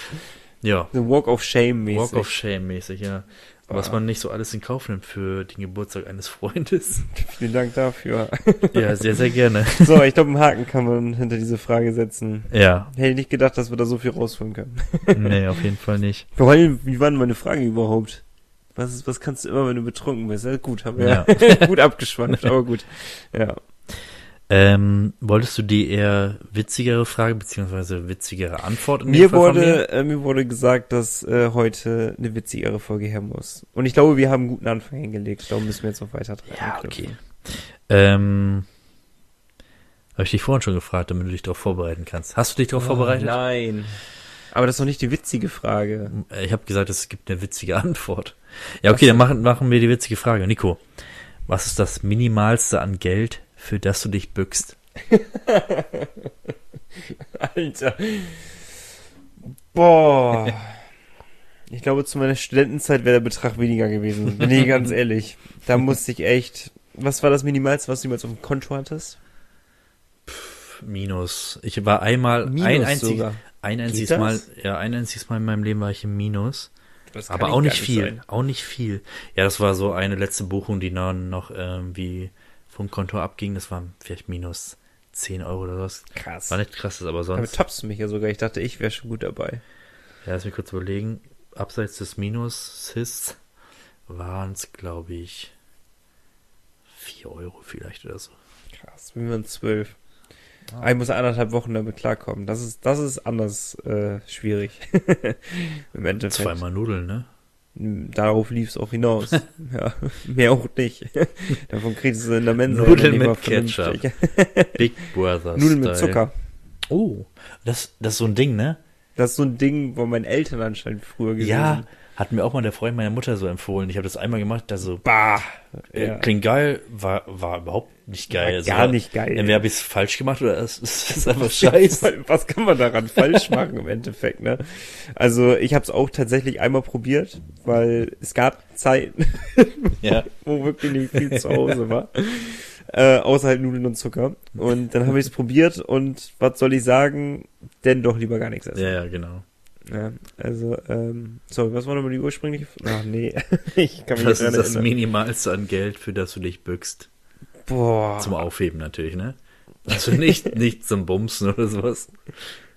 ja, So Walk of Shame mäßig. Walk of Shame mäßig, ja. Was Ah. man nicht so alles in Kauf nimmt für den Geburtstag eines Freundes. Vielen Dank dafür. Ja, sehr, sehr gerne. So, ich glaube, einen Haken kann man hinter diese Frage setzen. Ja, Hätte ich nicht gedacht, dass wir da so viel rausholen können. nee, auf jeden Fall nicht. Vor allem, wie waren meine Fragen überhaupt? Was, ist, was kannst du immer, wenn du betrunken bist? Ja, gut, haben wir Ja. gut abgeschwankt, aber gut. Ja. Ähm, wolltest du die eher witzigere Frage beziehungsweise witzigere Antwort in Mir Fall wurde, äh, mir wurde gesagt, dass äh, heute eine witzigere Folge her muss. Und ich glaube, wir haben einen guten Anfang hingelegt. Darum müssen wir jetzt noch weiter dran Ja, okay. Ähm, habe ich dich vorhin schon gefragt, damit du dich darauf vorbereiten kannst. Hast du dich darauf vorbereitet? Oh, Nein. Aber das ist noch nicht die witzige Frage. Äh, Ich habe gesagt, es gibt eine witzige Antwort. Ja, okay, dann machen, machen wir die witzige Frage. Nico, was ist das Minimalste an Geld, für das du dich bückst? Alter. Boah. Ich glaube, zu meiner Studentenzeit wäre der Betrag weniger gewesen. Bin ich ganz ehrlich. Da musste ich echt. Was war das Minimalste, was du jemals auf dem Konto hattest? Minus. Ich war einmal, Minus ein, einzig, sogar. ein einziges? Mal, ja, ein einziges Mal in meinem Leben war ich im Minus. Aber auch nicht viel. sein. Auch nicht viel. Ja, das war so eine letzte Buchung, die dann noch irgendwie vom Konto abging. Das waren vielleicht minus 10 Euro oder was. Krass. War nicht krass, aber Damit sonst. tappst du mich ja sogar. Ich dachte, ich wäre schon gut dabei. Ja, lass mich kurz überlegen. Abseits des Minus-Sis waren es, glaube ich, 4 Euro vielleicht oder so. Krass. Wir waren zwölf. Ah. Ich muss anderthalb Wochen damit klarkommen. Das ist, das ist anders äh, schwierig. Im Endeffekt. Zweimal Nudeln, ne? Darauf lief es auch hinaus. ja, mehr auch nicht. Davon kriegst du in der Mensa. Nudeln mit Ketchup. Big Brother Nudeln mit. Zucker. Oh, das, das ist so ein Ding, ne? Das ist so ein Ding, wo meine Eltern anscheinend früher gewesen. Ja, hat mir auch mal der Freund meiner Mutter so empfohlen. Ich habe das einmal gemacht, da so, Bah. äh, Ja. klingt geil, war, war überhaupt nicht geil. War Also, gar nicht geil. Entweder habe ich es falsch gemacht oder es es ist einfach scheiße. Was kann man daran falsch machen im Endeffekt, ne? Also ich habe es auch tatsächlich einmal probiert, weil es gab Zeiten, ja. wo wirklich nicht viel zu Hause war. Äh, außer halt Nudeln und Zucker. Und dann habe ich es probiert und was soll ich sagen? Denn doch lieber gar nichts essen. ja, ja, genau. Ja, also, ähm, sorry, was war nochmal die ursprüngliche? Ach nee, ich kann mich Was nicht ist das erinnern. Minimalste an Geld, für das du dich bückst? Boah. Zum Aufheben natürlich, ne? Also nicht, nicht zum Bumsen oder sowas.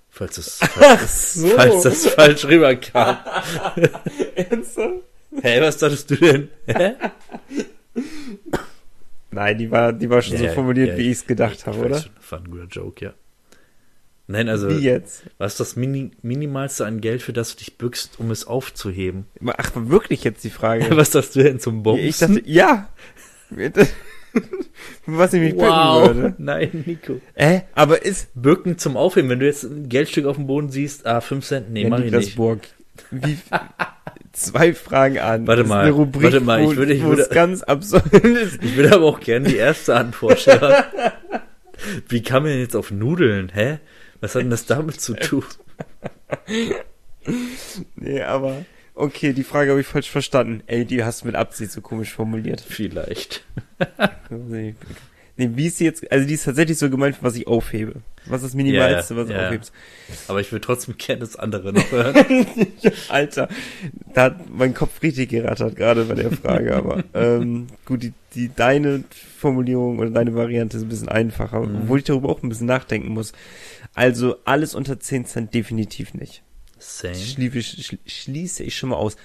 Falls das, Ach so. falls das falsch rüberkam. Ernsthaft? Hä, was dachtest du denn? Hä? Nein, die war, die war schon so Ja, formuliert, ja, wie ich es gedacht habe, oder? schon, war ein guter Joke, ja. Nein, also, Wie jetzt? was ist das Mini Minimalste an Geld, für das du dich bückst, um es aufzuheben? Ach, wirklich jetzt die Frage? Was sagst du denn zum Bumsen? ich dachte, ja. Was ich mich bücken wow. würde. Nein, Nico. Äh, aber ist Bücken zum Aufheben. Wenn du jetzt ein Geldstück auf dem Boden siehst, ah, 5 Cent, nee, Ja, mach ich nicht. Burg. Wie, zwei Fragen an. Warte mal, eine Rubrik, warte mal, ich würde- ich würde- ganz absurd ist. Ich würde aber auch gerne die erste Antwort hören. Wie kam man denn jetzt auf Nudeln? Hä? Was hat denn das damit zu tun? Nee, aber okay, die Frage habe ich falsch verstanden. Ey, die hast du mit Absicht so komisch formuliert. Vielleicht. Nee, wie ist sie jetzt, also die ist tatsächlich so gemeint, was ich aufhebe. Was ist das Minimalste, Ja, was du ja. aufhebst? Aber ich würde trotzdem gerne das andere noch hören. Alter, da hat mein Kopf richtig gerattert, gerade bei der Frage, aber ähm, gut, die, die deine Formulierung oder deine Variante ist ein bisschen einfacher, Mhm. obwohl ich darüber auch ein bisschen nachdenken muss. Also alles unter 10 Cent definitiv nicht. Same. Schließe, schl- schließe ich schon mal aus.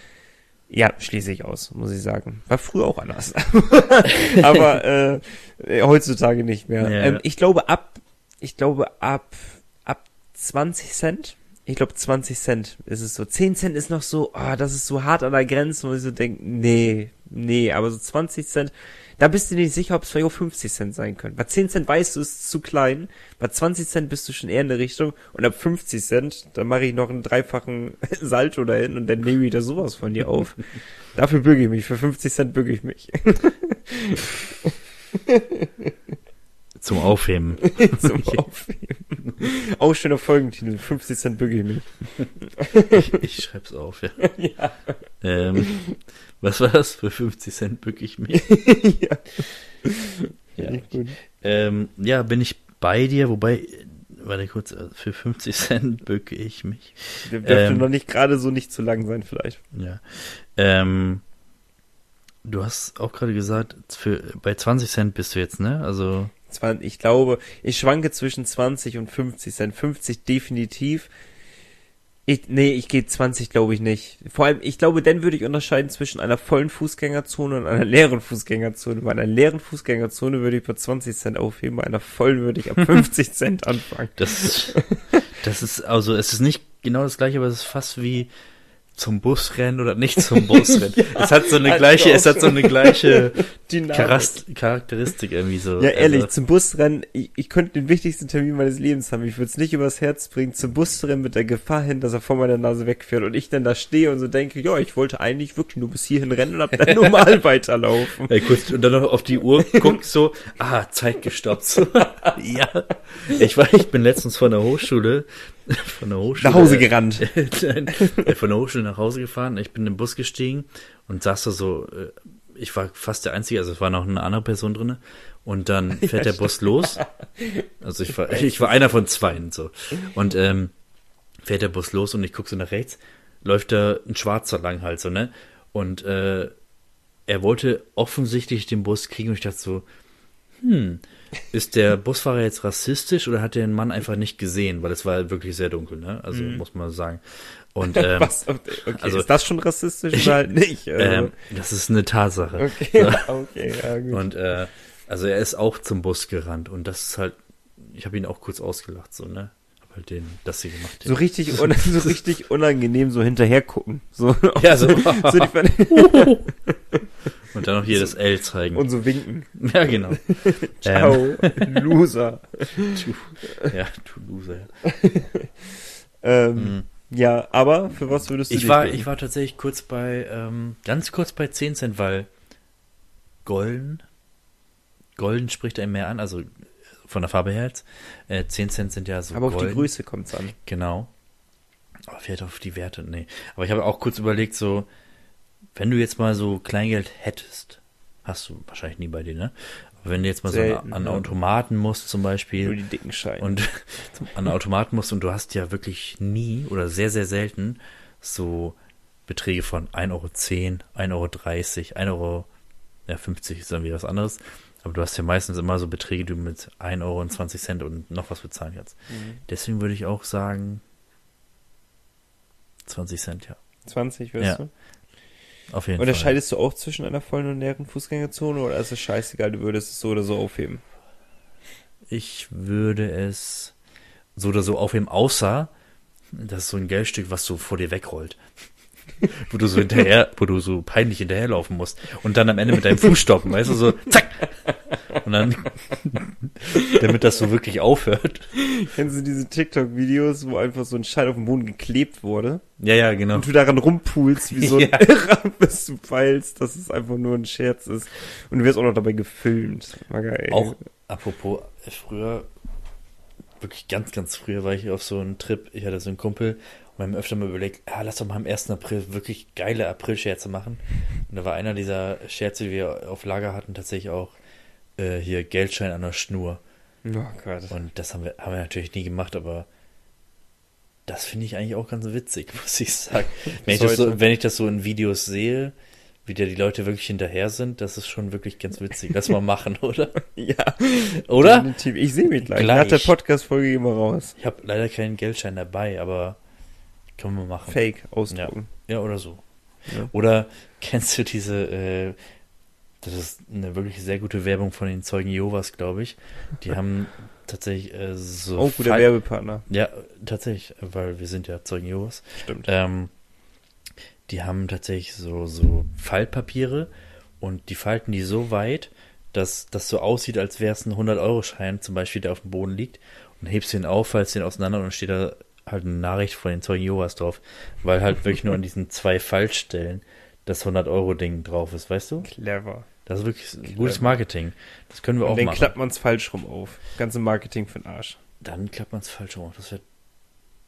Ja, schließe ich aus, muss ich sagen. War früher auch anders. Aber äh, heutzutage nicht mehr. Ja. Ähm, ich glaube ab, ich glaube ab, ab 20 Cent. Ich glaube 20 Cent ist es so. 10 Cent ist noch so, ah, das ist so hart an der Grenze, wo ich so denke, nee, nee, aber so 20 Cent, da bist du nicht sicher, ob es vielleicht auch 50 Cent sein können. Bei 10 Cent weißt du, es ist zu klein. Bei 20 Cent bist du schon eher in der Richtung. Und ab 50 Cent, dann mache ich noch einen dreifachen Salto dahin und dann nehme ich da sowas von dir auf. Dafür bücke ich mich. Für 50 Cent bücke ich mich. Zum Aufheben. Zum Aufheben. Auch schöner Folgentitel. 50 Cent bücke ich mich. Ich, ich schreib's auf, ja. Ja. Ähm, was war das? Für 50 Cent bück ich mich. ja. Ja, gut. ähm, ja, bin ich bei dir, wobei, warte kurz, äh, für 50 Cent bücke ich mich. Der dürfte Ähm. noch nicht gerade so nicht zu lang sein, vielleicht. Ja. Ähm, du hast auch gerade gesagt, für, bei 20 Cent bist du jetzt, ne? Also, Ich glaube, ich schwanke zwischen 20 und 50 Cent. 50 definitiv. Ich, nee, ich gehe 20 glaube ich nicht. Vor allem, ich glaube, dann würde ich unterscheiden zwischen einer vollen Fußgängerzone und einer leeren Fußgängerzone. Bei einer leeren Fußgängerzone würde ich bei 20 Cent aufheben, bei einer vollen würde ich ab 50 Cent anfangen. das das ist, also, es ist nicht genau das gleiche, aber es ist fast wie zum Busrennen oder nicht zum Busrennen. es hat so eine Also gleiche, es hat so eine gleiche Charakteristik irgendwie so. Ja, ehrlich, Also, zum Busrennen, ich, ich könnte den wichtigsten Termin meines Lebens haben. Ich würde es nicht übers Herz bringen, zum Busrennen mit der Gefahr hin, dass er vor meiner Nase wegfährt und ich dann da stehe und so denke, ja, ich wollte eigentlich wirklich nur bis hierhin rennen und hab dann normal weiterlaufen. Ey, kurz, und dann noch auf die Uhr guckst so, ah, Zeit gestoppt. Ja. Ich war, ich bin letztens von der Hochschule, von der Hochschule. Nach Hause gerannt. Äh, von der Hochschule nach Hause gefahren. Ich bin in den Bus gestiegen und saß da so, äh, ich war fast der Einzige, also es war noch eine andere Person drinne. Und dann fährt der Bus los. Also ich war, ich war einer von zweien so. Und ähm, fährt der Bus los und ich gucke so nach rechts, läuft da ein Schwarzer lang halt so, ne? Und äh, er wollte offensichtlich den Bus kriegen und ich dachte so, hm, ist der Busfahrer jetzt rassistisch oder hat der den Mann einfach nicht gesehen? Weil es war wirklich sehr dunkel, ne? Also muss man sagen. Und ähm, Was? Okay, also- ist das schon rassistisch oder halt nicht? Also, ähm, das ist eine Tatsache. okay, okay, ja, gut. Und äh, also er ist auch zum Bus gerannt und das ist halt, ich habe ihn auch kurz ausgelacht, so, ne? Hab halt den, das hier gemacht. so richtig, so richtig unangenehm so hinterher gucken. So, Ja, so. so die, Und dann noch hier das L zeigen. Und so winken. ja, genau. Ciao, Loser. Du, ja, du Loser. Ähm, Mhm. Ja, aber für was würdest du Ich war, bücken? ich war tatsächlich kurz bei, ähm, ganz kurz bei 10 Cent, weil Golden, Golden spricht einem mehr an, also von der Farbe her jetzt. Äh, 10 Cent sind ja so Aber auf golden. die Größe kommt's an. Genau. Aber vielleicht auf die Werte, nee. Aber ich habe auch kurz überlegt, so, wenn du jetzt mal so Kleingeld hättest, hast du wahrscheinlich nie bei dir, ne? Aber wenn du jetzt mal so Selten, an, an ja. Automaten musst zum Nur Beispiel die dicken Scheine. und an Automaten musst und du hast ja wirklich nie oder sehr, sehr selten so Beträge von 1,10 Euro, 1,30 Euro, 1 Euro, ja 50 ist dann wieder was anderes. Aber du hast ja meistens immer so Beträge, die du mit 1 Euro und 20 Cent und noch was bezahlen kannst. Mhm. Deswegen würde ich auch sagen 20 Cent, ja. 20, weißt Ja, du? Auf jeden Fall. Unterscheidest du auch zwischen einer vollen und leeren Fußgängerzone oder ist es scheißegal, du würdest es so oder so aufheben? Ich würde es so oder so aufheben, außer das ist so ein Geldstück, was so vor dir wegrollt. wo du so hinterher, wo du so peinlich hinterherlaufen musst und dann am Ende mit deinem Fuß stoppen, weißt du, so zack. Und dann, damit das so wirklich aufhört. Kennst du diese TikTok-Videos, wo einfach so ein Schein auf dem Boden geklebt wurde Ja, ja, genau. und du daran rumpulst, wie so ein Ja. Irrer, bis du peilst, dass es einfach nur ein Scherz ist. Und du wirst auch noch dabei gefilmt. War geil. Auch apropos, früher, wirklich ganz, ganz früher war ich auf so einem Trip, ich hatte so einen Kumpel wir haben öfter mal überlegt, ja, lass doch mal am 1. April wirklich geile April-Scherze machen. Und da war einer dieser Scherze, die wir auf Lager hatten, tatsächlich auch äh, hier Geldschein an der Schnur. Oh Gott. Und das haben wir, haben wir natürlich nie gemacht, aber das finde ich eigentlich auch ganz witzig, muss ich sagen. Wenn ich, das so, wenn ich das so in Videos sehe, wie da die Leute wirklich hinterher sind, das ist schon wirklich ganz witzig. Lass mal machen, oder? Ja. Oder? Definitiv. Ich sehe mich gleich. Gleich. Nach der Podcast-Folge wir raus. Ich habe leider keinen Geldschein dabei, aber können wir machen. Fake ausdrucken. Ja, oder so. Ja. Oder kennst du diese, äh, das ist eine wirklich sehr gute Werbung von den Zeugen Jehovas, glaube ich. Die haben tatsächlich äh, so. Oh, guter Werbepartner. Ja, tatsächlich, weil wir sind ja Zeugen Jehovas. Stimmt. Ähm, die haben tatsächlich so, so Faltpapiere und die falten die so weit, dass das so aussieht, als wäre es ein 100-Euro-Schein, zum Beispiel, der auf dem Boden liegt. Und hebst den auf, faltst den auseinander und steht da halt eine Nachricht von den Zeugen Jehovas drauf. Weil halt wirklich nur an diesen zwei Faltstellen das 100-Euro-Ding drauf ist, weißt du? Clever. Das ist wirklich gutes Marketing. Das können wir Und auch dann machen. klappt man es falsch rum auf. Ganze Marketing für den Arsch. Dann klappt man es falsch rum. Das wird.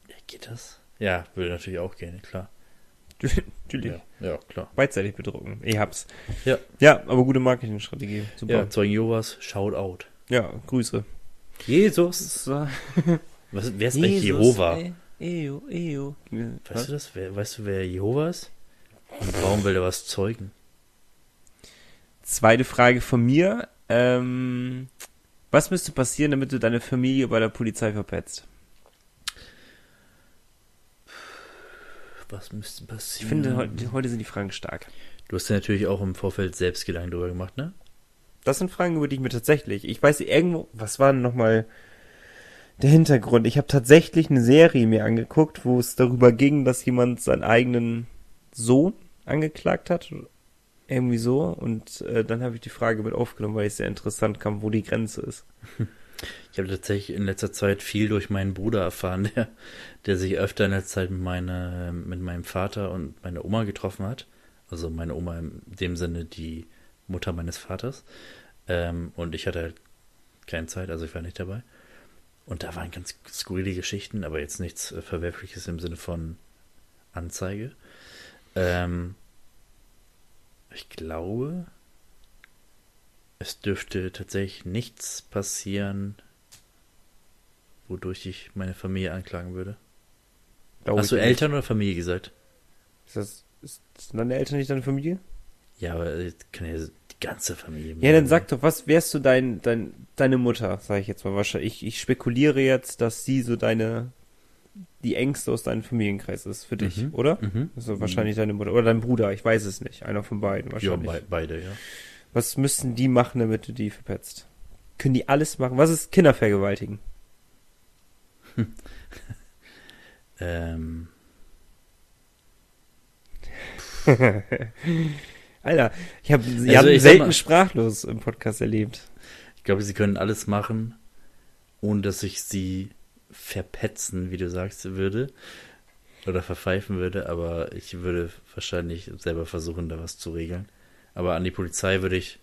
Ja, geht das? Ja, würde natürlich auch gehen, klar. Natürlich. Ja, ja klar. Beidseitig bedrucken. Ich hab's. Ja. Ja, aber gute Marketingstrategie. Super. Ja, Zeugen Jehovas, shout out. Ja, Grüße. Jesus. Was, wer ist eigentlich Jehova? Ejo, ejo. Weißt du das? Wer, weißt du, wer Jehova ist? Und warum will er was zeugen? Zweite Frage von mir. Ähm, was müsste passieren, damit du deine Familie bei der Polizei verpetzt? Was müsste Ich passieren? finde, heute, heute sind die Fragen stark. Du hast dir natürlich auch im Vorfeld selbst Gedanken drüber gemacht, ne? Das sind Fragen, über die ich mir tatsächlich, ich weiß irgendwo, was war denn nochmal der Hintergrund? Ich habe tatsächlich eine Serie mir angeguckt, wo es darüber ging, dass jemand seinen eigenen Sohn angeklagt hat. Irgendwie so. Und äh, dann habe ich die Frage mit aufgenommen, weil ich sehr interessant kam, wo die Grenze ist. Ich habe tatsächlich in letzter Zeit viel durch meinen Bruder erfahren, der, der sich öfter in letzter Zeit mit, meine, mit meinem Vater und meiner Oma getroffen hat. Also meine Oma in dem Sinne die Mutter meines Vaters. Ähm, und ich hatte halt keine Zeit, also ich war nicht dabei. Und da waren ganz skurrile Geschichten, aber jetzt nichts äh, Verwerfliches im Sinne von Anzeige. Ähm, ich glaube, es dürfte tatsächlich nichts passieren, wodurch ich meine Familie anklagen würde. Glaube Hast du ich nicht. Eltern oder Familie gesagt? Ist das, ist, sind deine Eltern nicht deine Familie? Ja, aber jetzt kann ja die ganze Familie. Ja, dann sag doch, was wärst du dein, dein, deine Mutter, sage ich jetzt mal wahrscheinlich. Ich, ich spekuliere jetzt, dass sie so deine, die Ängste aus deinem Familienkreis ist für dich, Mhm. oder? Mhm. Also wahrscheinlich deine Mutter oder dein Bruder, ich weiß es nicht. Einer von beiden Ja, wahrscheinlich. be beide, ja. Was müssten die machen, damit du die verpetzt? Können die alles machen? Was ist Kinder vergewaltigen? Ähm, Alter, ich habe Also, Jan ich sag selten mal- sprachlos im Podcast erlebt. Ich glaube, sie können alles machen, ohne dass ich sie verpetzen, wie du sagst, würde. Oder verpfeifen würde, aber ich würde wahrscheinlich selber versuchen, da was zu regeln. Aber an die Polizei würde ich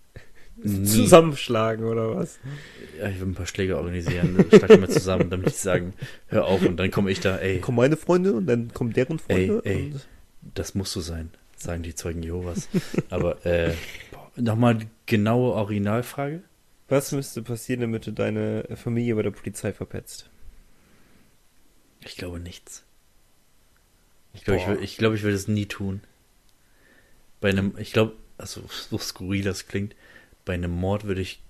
nie, Zusammenschlagen oder was? ja, ich würde ein paar Schläge organisieren, schlagen wir zusammen, damit die sagen, hör auf und dann komme ich da, ey, Kommen meine Freunde und dann kommen deren Freunde. Ey, ey. Und das muss so sein, sagen die Zeugen Jehovas. Aber äh, nochmal genaue Originalfrage. was müsste passieren, damit du deine Familie bei der Polizei verpetzt? Ich glaube nichts. Ich glaube, ich, ich, glaube, ich würde es nie tun. Bei einem, ich glaube, also so skurril das klingt, bei einem Mord würde ich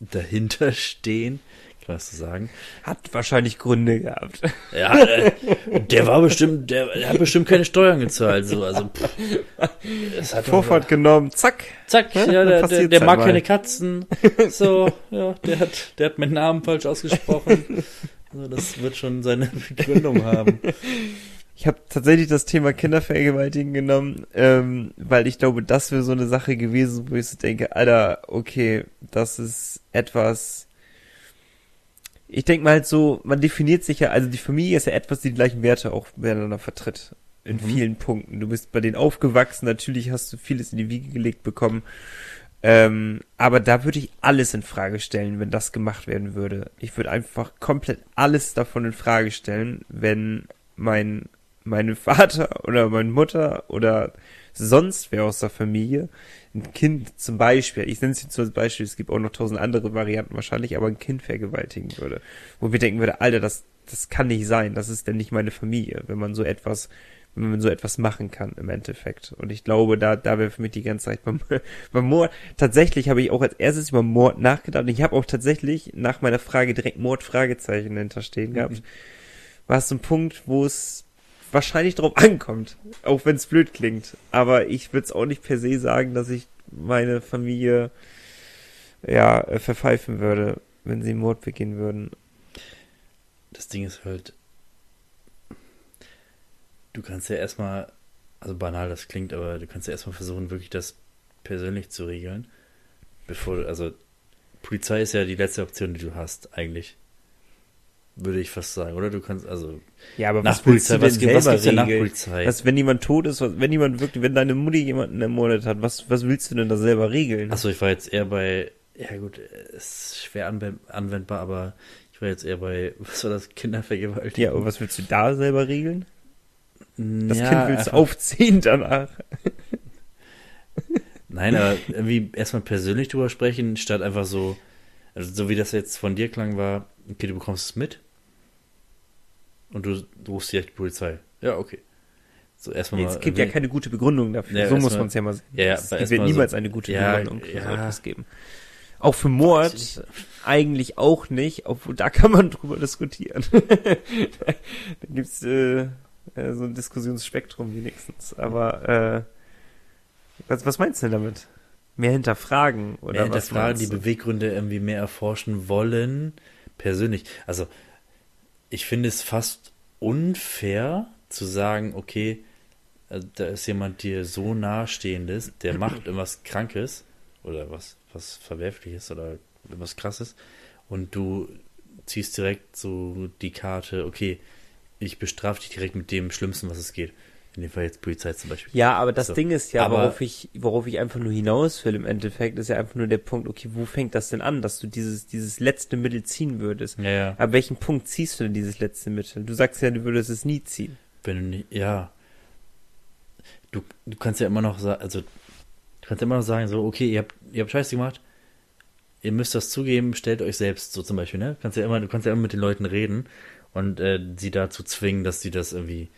dahinter stehen. Das so sagen? Hat wahrscheinlich Gründe gehabt. Ja, äh, der war bestimmt, der, der hat bestimmt keine Steuern gezahlt. So, also, pff, hat doch- Vorfahrt genommen, zack. Zack, Ja, der, der, der halt mag keine Katzen. So, ja, der hat, der hat meinen Namen falsch ausgesprochen. Also das wird schon seine Begründung haben. Ich habe tatsächlich das Thema Kindervergewaltigen genommen, ähm, weil ich glaube, das wäre so eine Sache gewesen, wo ich so denke, Alter, okay, das ist etwas. Ich denke mal halt so, man definiert sich ja, also die Familie ist ja etwas, die die gleichen Werte auch miteinander vertritt. In Mhm. vielen Punkten. Du bist bei denen aufgewachsen, natürlich hast du vieles in die Wiege gelegt bekommen. Ähm, aber da würde ich alles in Frage stellen, wenn das gemacht werden würde. Ich würde einfach komplett alles davon in Frage stellen, wenn mein, meine Vater oder meine Mutter oder sonst wer aus der Familie ein Kind zum Beispiel, ich nenne es jetzt als Beispiel, es gibt auch noch tausend andere Varianten wahrscheinlich, aber ein Kind vergewaltigen würde. Wo wir denken würde, Alter, das, das kann nicht sein, das ist denn nicht meine Familie, wenn man so etwas wenn man so etwas machen kann im Endeffekt. Und ich glaube, da, da wäre für mich die ganze Zeit beim, beim Mord. Tatsächlich habe ich auch als erstes über Mord nachgedacht. Und ich habe auch tatsächlich nach meiner Frage direkt Mord-Fragezeichen dahinter stehen gehabt. War es so ein Punkt, wo es wahrscheinlich drauf ankommt. Auch wenn es blöd klingt. Aber ich würde es auch nicht per se sagen, dass ich meine Familie ja äh, verpfeifen würde, wenn sie Mord begehen würden. Das Ding ist halt, du kannst ja erstmal, also banal das klingt, aber du kannst ja erstmal versuchen, wirklich das persönlich zu regeln. Bevor, also Polizei ist ja die letzte Option, die du hast, eigentlich. Würde ich fast sagen, oder? Du kannst, also Ja, aber nach was Polizei, was, was selber gibt's denn nach? Polizei? Was, wenn jemand tot ist, was, wenn jemand wirklich, wenn deine Mutti jemanden ermordet hat, was, was willst du denn da selber regeln? Achso, ich war jetzt eher bei, ja gut, ist schwer anwe- anwendbar, aber ich war jetzt eher bei, was war das, Kindervergewaltigung? ja, und was willst du da selber regeln? Das Ja, Kind willst du aufziehen danach. Nein, aber irgendwie erstmal persönlich drüber sprechen, statt einfach so, also so wie das jetzt von dir klang, war, okay, du bekommst es mit und du, rufst direkt die Polizei. Ja, okay. So erstmal Es mal gibt ja keine gute Begründung dafür. Ja, so muss man es ja mal sehen. Ja, ja, es wird niemals so- eine gute Ja, Begründung für so ja. etwas geben. Auch für Mord eigentlich auch nicht, obwohl da kann man drüber diskutieren. da gibt's äh, äh, so ein Diskussionsspektrum wenigstens. Aber äh, was, was meinst du denn damit? Mehr hinterfragen oder mehr was hinterfragen, die? Beweggründe irgendwie mehr erforschen wollen, persönlich. Also, ich finde es fast unfair zu sagen, okay, äh, da ist jemand dir so nahestehendes, der macht irgendwas Krankes oder was, was Verwerfliches oder irgendwas Krasses und du ziehst direkt so die Karte, okay, ich bestrafe dich direkt mit dem Schlimmsten, was es geht. In dem Fall jetzt Polizei zum Beispiel. Ja, aber das So. Ding ist ja, Aber- worauf ich, worauf ich einfach nur hinaus will im Endeffekt, ist ja einfach nur der Punkt, okay, wo fängt das denn an, dass du dieses, dieses letzte Mittel ziehen würdest? Ja, ja. Ab welchem Punkt ziehst du denn dieses letzte Mittel? Du sagst ja, du würdest es nie ziehen. Wenn du nicht, ja. Du, du kannst ja immer noch sagen, also, du kannst immer noch sagen, so, okay, ihr habt, ihr habt Scheiße gemacht, ihr müsst das zugeben, stellt euch selbst, so zum Beispiel, ne? Du kannst ja immer, du kannst ja immer mit den Leuten reden und äh, sie dazu zwingen, dass sie das irgendwie,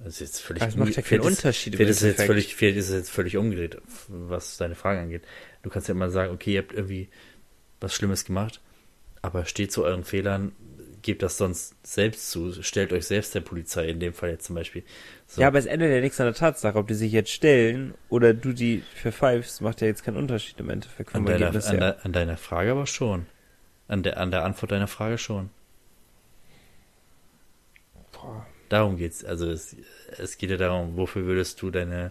das ist jetzt völlig, Das macht ja keinen ist- Unterschied ist, es jetzt völlig, vielleicht ist es jetzt völlig umgedreht, was deine Frage angeht. Du kannst ja immer sagen, okay, ihr habt irgendwie was Schlimmes gemacht, aber steht zu euren Fehlern, gebt das sonst selbst zu, stellt euch selbst der Polizei, in dem Fall jetzt zum Beispiel. So. Ja, aber es ändert ja nichts an der Tatsache, ob die sich jetzt stellen oder du die verpfeifst, macht ja jetzt keinen Unterschied im Endeffekt vom an, deiner, Ergebnis an, der, an deiner Frage aber schon. An der, an der Antwort deiner Frage schon. Boah. Darum geht's. Also es, es geht ja darum, wofür würdest du deine,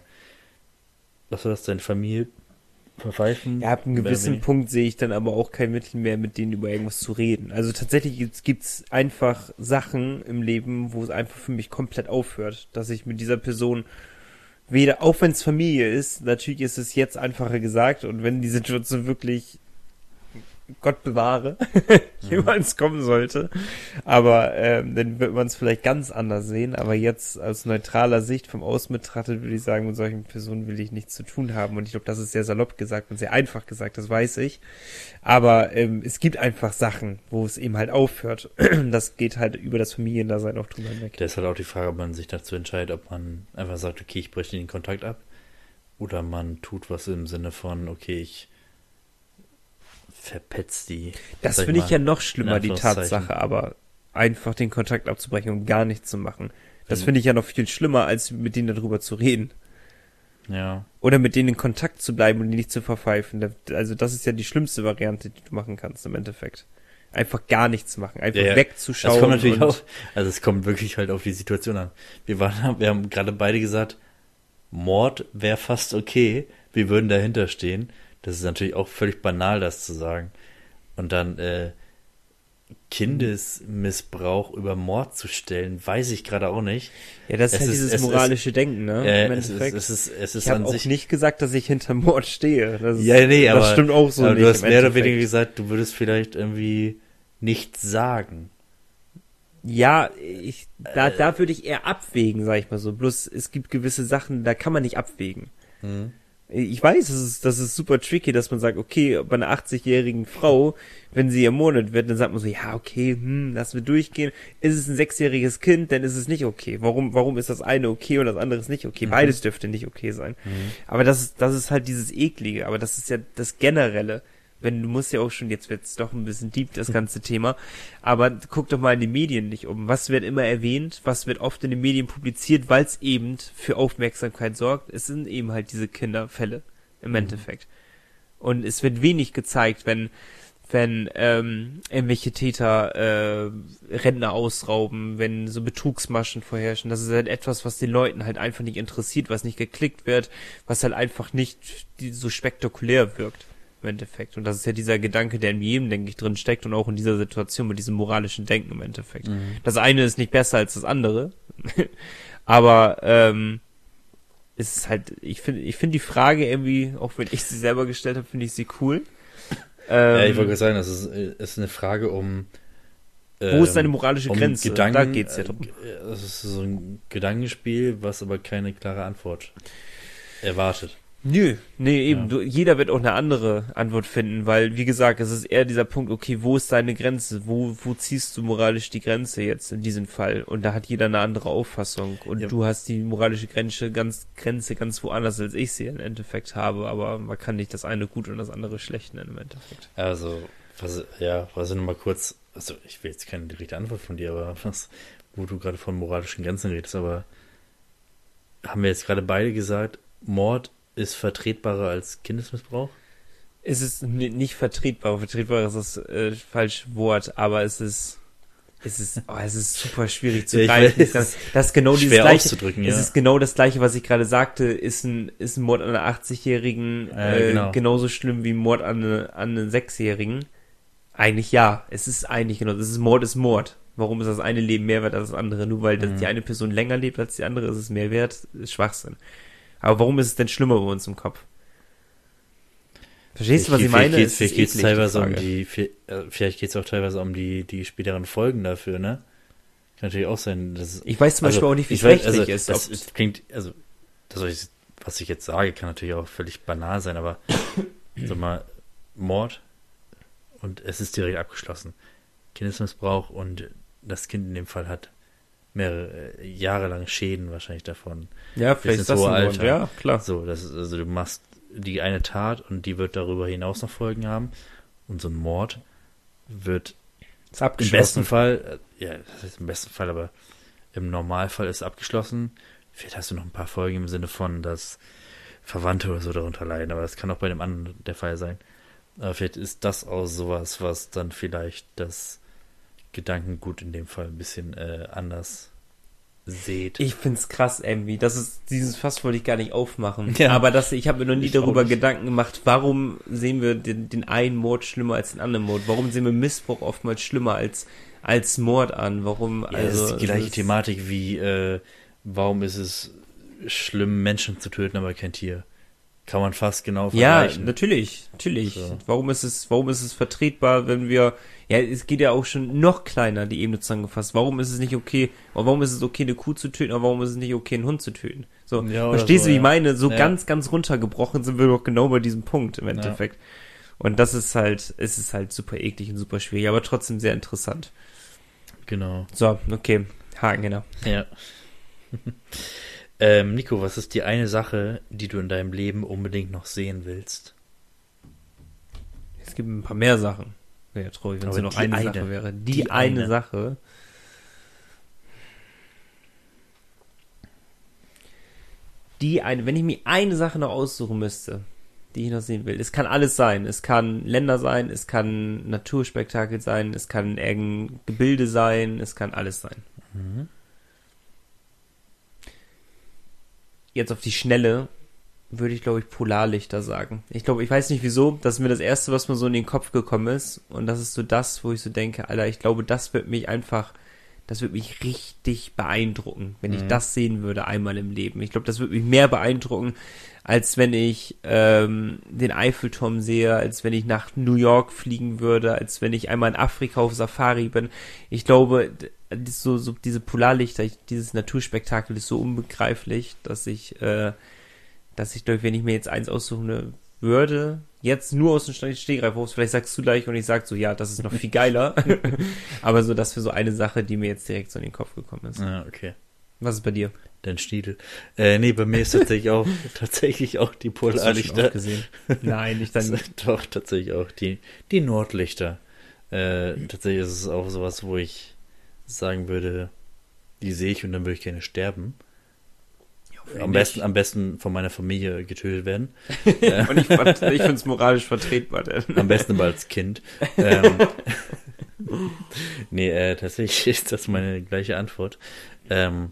was war das, deine Familie verpfeifen? Ja, ab einem gewissen Punkt sehe ich dann aber auch kein Mittel mehr, mit denen über irgendwas zu reden. Also tatsächlich gibt es einfach Sachen im Leben, wo es einfach für mich komplett aufhört, dass ich mit dieser Person weder, auch wenn es Familie ist, natürlich ist es jetzt einfacher gesagt und wenn die Situation wirklich Gott bewahre, jemals kommen sollte. Aber ähm, dann wird man es vielleicht ganz anders sehen. Aber jetzt aus neutraler Sicht vom Außen betrachtet würde ich sagen, mit solchen Personen will ich nichts zu tun haben. Und ich glaube, das ist sehr salopp gesagt und sehr einfach gesagt, das weiß ich. Aber ähm, es gibt einfach Sachen, wo es eben halt aufhört. das geht halt über das Familiendasein auch drüber hinweg. Das ist halt auch die Frage, ob man sich dazu entscheidet, ob man einfach sagt, okay, ich breche den Kontakt ab. Oder man tut was im Sinne von, okay, ich verpetzt die. Das finde ich ja noch schlimmer, die Tatsache, aber einfach den Kontakt abzubrechen und gar nichts zu machen. Das mhm. finde ich ja noch viel schlimmer, als mit denen darüber zu reden. Ja. Oder mit denen in Kontakt zu bleiben und die nicht zu verpfeifen. Also das ist ja die schlimmste Variante, die du machen kannst im Endeffekt. Einfach gar nichts machen, einfach ja, wegzuschauen. Das kommt natürlich auch, also es kommt wirklich halt auf die Situation an. Wir waren, wir haben gerade beide gesagt, Mord wäre fast okay, wir würden dahinter stehen. Das ist natürlich auch völlig banal, das zu sagen. Und dann äh, Kindesmissbrauch über Mord zu stellen, weiß ich gerade auch nicht. Ja, das ist halt dieses moralische ist, Denken, ne? Äh, es ist, es ist, es ist ich habe auch nicht gesagt, dass ich hinter Mord stehe. Das ist, ja, nee, das aber, stimmt auch so aber nicht. Du hast mehr oder weniger gesagt, du würdest vielleicht irgendwie nichts sagen. Ja, ich, da, äh, da würde ich eher abwägen, sag ich mal so. Bloß es gibt gewisse Sachen, da kann man nicht abwägen. Hm ich weiß, das ist, das ist super tricky, dass man sagt, okay, bei einer 80-jährigen Frau, wenn sie ermordet wird, dann sagt man so, ja, okay, hm, lass wir durchgehen. Ist es ein sechsjähriges Kind, dann ist es nicht okay. Warum, warum ist das eine okay und das andere ist nicht okay? Mhm. Beides dürfte nicht okay sein. Mhm. Aber das ist, das ist halt dieses Eklige, aber das ist ja das Generelle wenn du musst ja auch schon, jetzt wird's doch ein bisschen deep, das ganze Thema, aber guck doch mal in den Medien nicht um. Was wird immer erwähnt, was wird oft in den Medien publiziert, weil es eben für Aufmerksamkeit sorgt? Es sind eben halt diese Kinderfälle im mhm. Endeffekt. Und es wird wenig gezeigt, wenn wenn ähm, irgendwelche Täter äh, Rentner ausrauben, wenn so Betrugsmaschen vorherrschen. Das ist halt etwas, was den Leuten halt einfach nicht interessiert, was nicht geklickt wird, was halt einfach nicht so spektakulär wirkt im Endeffekt. Und das ist ja dieser Gedanke, der in jedem, denke ich, drin steckt und auch in dieser Situation mit diesem moralischen Denken im Endeffekt. Mhm. Das eine ist nicht besser als das andere, aber ähm, es ist halt, ich finde, ich finde die Frage irgendwie, auch wenn ich sie selber gestellt habe, finde ich sie cool. Ähm, ja, ich wollte gerade sagen, das ist, ist eine Frage um wo ist deine ähm, moralische um Grenze? Gedanken, da geht's ja drum. Äh, das ist so ein Gedankenspiel, was aber keine klare Antwort erwartet. Nö, nee, eben. Ja. Du, jeder wird auch eine andere Antwort finden, weil, wie gesagt, es ist eher dieser Punkt, okay, wo ist deine Grenze? Wo, wo ziehst du moralisch die Grenze jetzt in diesem Fall? Und da hat jeder eine andere Auffassung. Und ja. du hast die moralische Grenze ganz, Grenze ganz woanders, als ich sie im Endeffekt habe. Aber man kann nicht das eine gut und das andere schlecht nennen im Endeffekt. Also, was, ja, was ich nochmal kurz, also ich will jetzt keine direkte Antwort von dir, aber was, wo du gerade von moralischen Grenzen redest, aber haben wir jetzt gerade beide gesagt, Mord ist vertretbarer als Kindesmissbrauch? Es ist nicht vertretbar. Vertretbar ist das äh, falsche Wort, aber es ist es ist, oh, es ist super schwierig zu ja, greifen. Das, das ist genau dieses gleiche. Ja. Es ist genau das gleiche, was ich gerade sagte. Ist ein, ist ein Mord an einer 80-Jährigen äh, genau. genauso schlimm wie ein Mord an, eine, an einen Sechsjährigen? Eigentlich ja. Es ist eigentlich genau. Das ist Mord ist Mord. Warum ist das eine Leben mehr wert als das andere? Nur weil mhm. die eine Person länger lebt als die andere, ist es mehr wert. Ist Schwachsinn. Aber warum ist es denn schlimmer bei uns im Kopf? Verstehst du, was ich meine? Geht's, vielleicht geht es teilweise um die, äh, vielleicht geht es auch teilweise um die, die späteren Folgen dafür, ne? Kann natürlich auch sein, dass Ich weiß zum also, Beispiel auch nicht, wie es rechtlich also, ist. Das, das klingt, also, das, was ich jetzt sage, kann natürlich auch völlig banal sein, aber sag mal, Mord und es ist direkt abgeschlossen. Kindesmissbrauch und das Kind in dem Fall hat mehrere äh, Jahre lang Schäden wahrscheinlich davon. Ja, vielleicht ist das hohe Alter. Ja, klar. So, das ist, also du machst die eine Tat und die wird darüber hinaus noch Folgen haben. Und so ein Mord wird im besten Fall, äh, ja, das ist im besten Fall, aber im Normalfall ist abgeschlossen. Vielleicht hast du noch ein paar Folgen im Sinne von, dass Verwandte oder so darunter leiden, aber das kann auch bei dem anderen der Fall sein. Aber vielleicht ist das auch sowas, was dann vielleicht das Gedankengut in dem Fall ein bisschen äh, anders seht. Ich find's krass, irgendwie. Das ist, dieses Fass wollte ich gar nicht aufmachen. Ja. Aber das, ich habe mir noch nie Ich darüber. Gedanken gemacht, warum sehen wir den, den einen Mord schlimmer als den anderen Mord? Warum sehen wir Missbrauch oftmals schlimmer als, als Mord an? Warum, Ja, also. das ist die gleiche Thematik wie, äh, warum ist es schlimm, Menschen zu töten, aber kein Tier? Kann man fast genau Ja, vergleichen. natürlich, natürlich. So. Warum ist es, warum ist es vertretbar, wenn wir, ja, es geht ja auch schon noch kleiner, die Ebene zusammengefasst. Warum ist es nicht okay, warum ist es okay, eine Kuh zu töten, aber warum ist es nicht okay, einen Hund zu töten? So, Ja, verstehst so, du, wie ich ja. meine? So Ja. ganz, ganz runtergebrochen sind wir doch genau bei diesem Punkt im Endeffekt. Und das ist halt, es ist halt super eklig und super schwierig, aber trotzdem sehr interessant. Genau. So, okay, Haken, genau. Ja. ähm, Nico, was ist die eine Sache, die du in deinem Leben unbedingt noch sehen willst? Es gibt ein paar mehr Sachen. Wäre ja traurig, wenn es nur noch eine, eine. Sache wäre. Die, Die eine. eine. Sache. Die eine, wenn ich mir eine Sache noch aussuchen müsste, die ich noch sehen will. Es kann alles sein. Es kann Länder sein, es kann Naturspektakel sein, es kann irgendein Gebilde sein, es kann alles sein. Mhm. Jetzt auf die Schnelle würde ich, glaube ich, Polarlichter sagen. Ich glaube, ich weiß nicht wieso, das ist mir das Erste, was mir so in den Kopf gekommen ist. Und das ist so das, wo ich so denke, Alter, ich glaube, das wird mich einfach, das wird mich richtig beeindrucken, wenn ich Mhm. das sehen würde einmal im Leben. Ich glaube, das wird mich mehr beeindrucken, als wenn ich ähm, den Eiffelturm sehe, als wenn ich nach New York fliegen würde, als wenn ich einmal in Afrika auf Safari bin. Ich glaube, so, so diese Polarlichter, ich, dieses Naturspektakel ist so unbegreiflich, dass ich, äh, dass ich, glaube wenn ich mir jetzt eins aussuchen würde, jetzt nur aus dem Ste- Stegreif raus, vielleicht sagst du gleich und ich sag so, ja, das ist noch viel geiler. Aber so, das wäre so eine Sache, die mir jetzt direkt so in den Kopf gekommen ist. Ja, okay. Was ist bei dir? Dein Stiedel. Äh, nee, bei mir ist tatsächlich auch, tatsächlich auch die Hast du schon Polarlichter. gesehen? Nein, ich dann Doch, tatsächlich auch die, die Nordlichter. Äh, tatsächlich ist es auch sowas, wo ich sagen würde, die sehe ich und dann würde ich gerne sterben. Am besten, am besten von meiner Familie getötet werden. Und ich, ich finde es moralisch vertretbar. Denn. Am besten aber als Kind. Ähm, nee, äh, tatsächlich ist das meine gleiche Antwort. Ähm,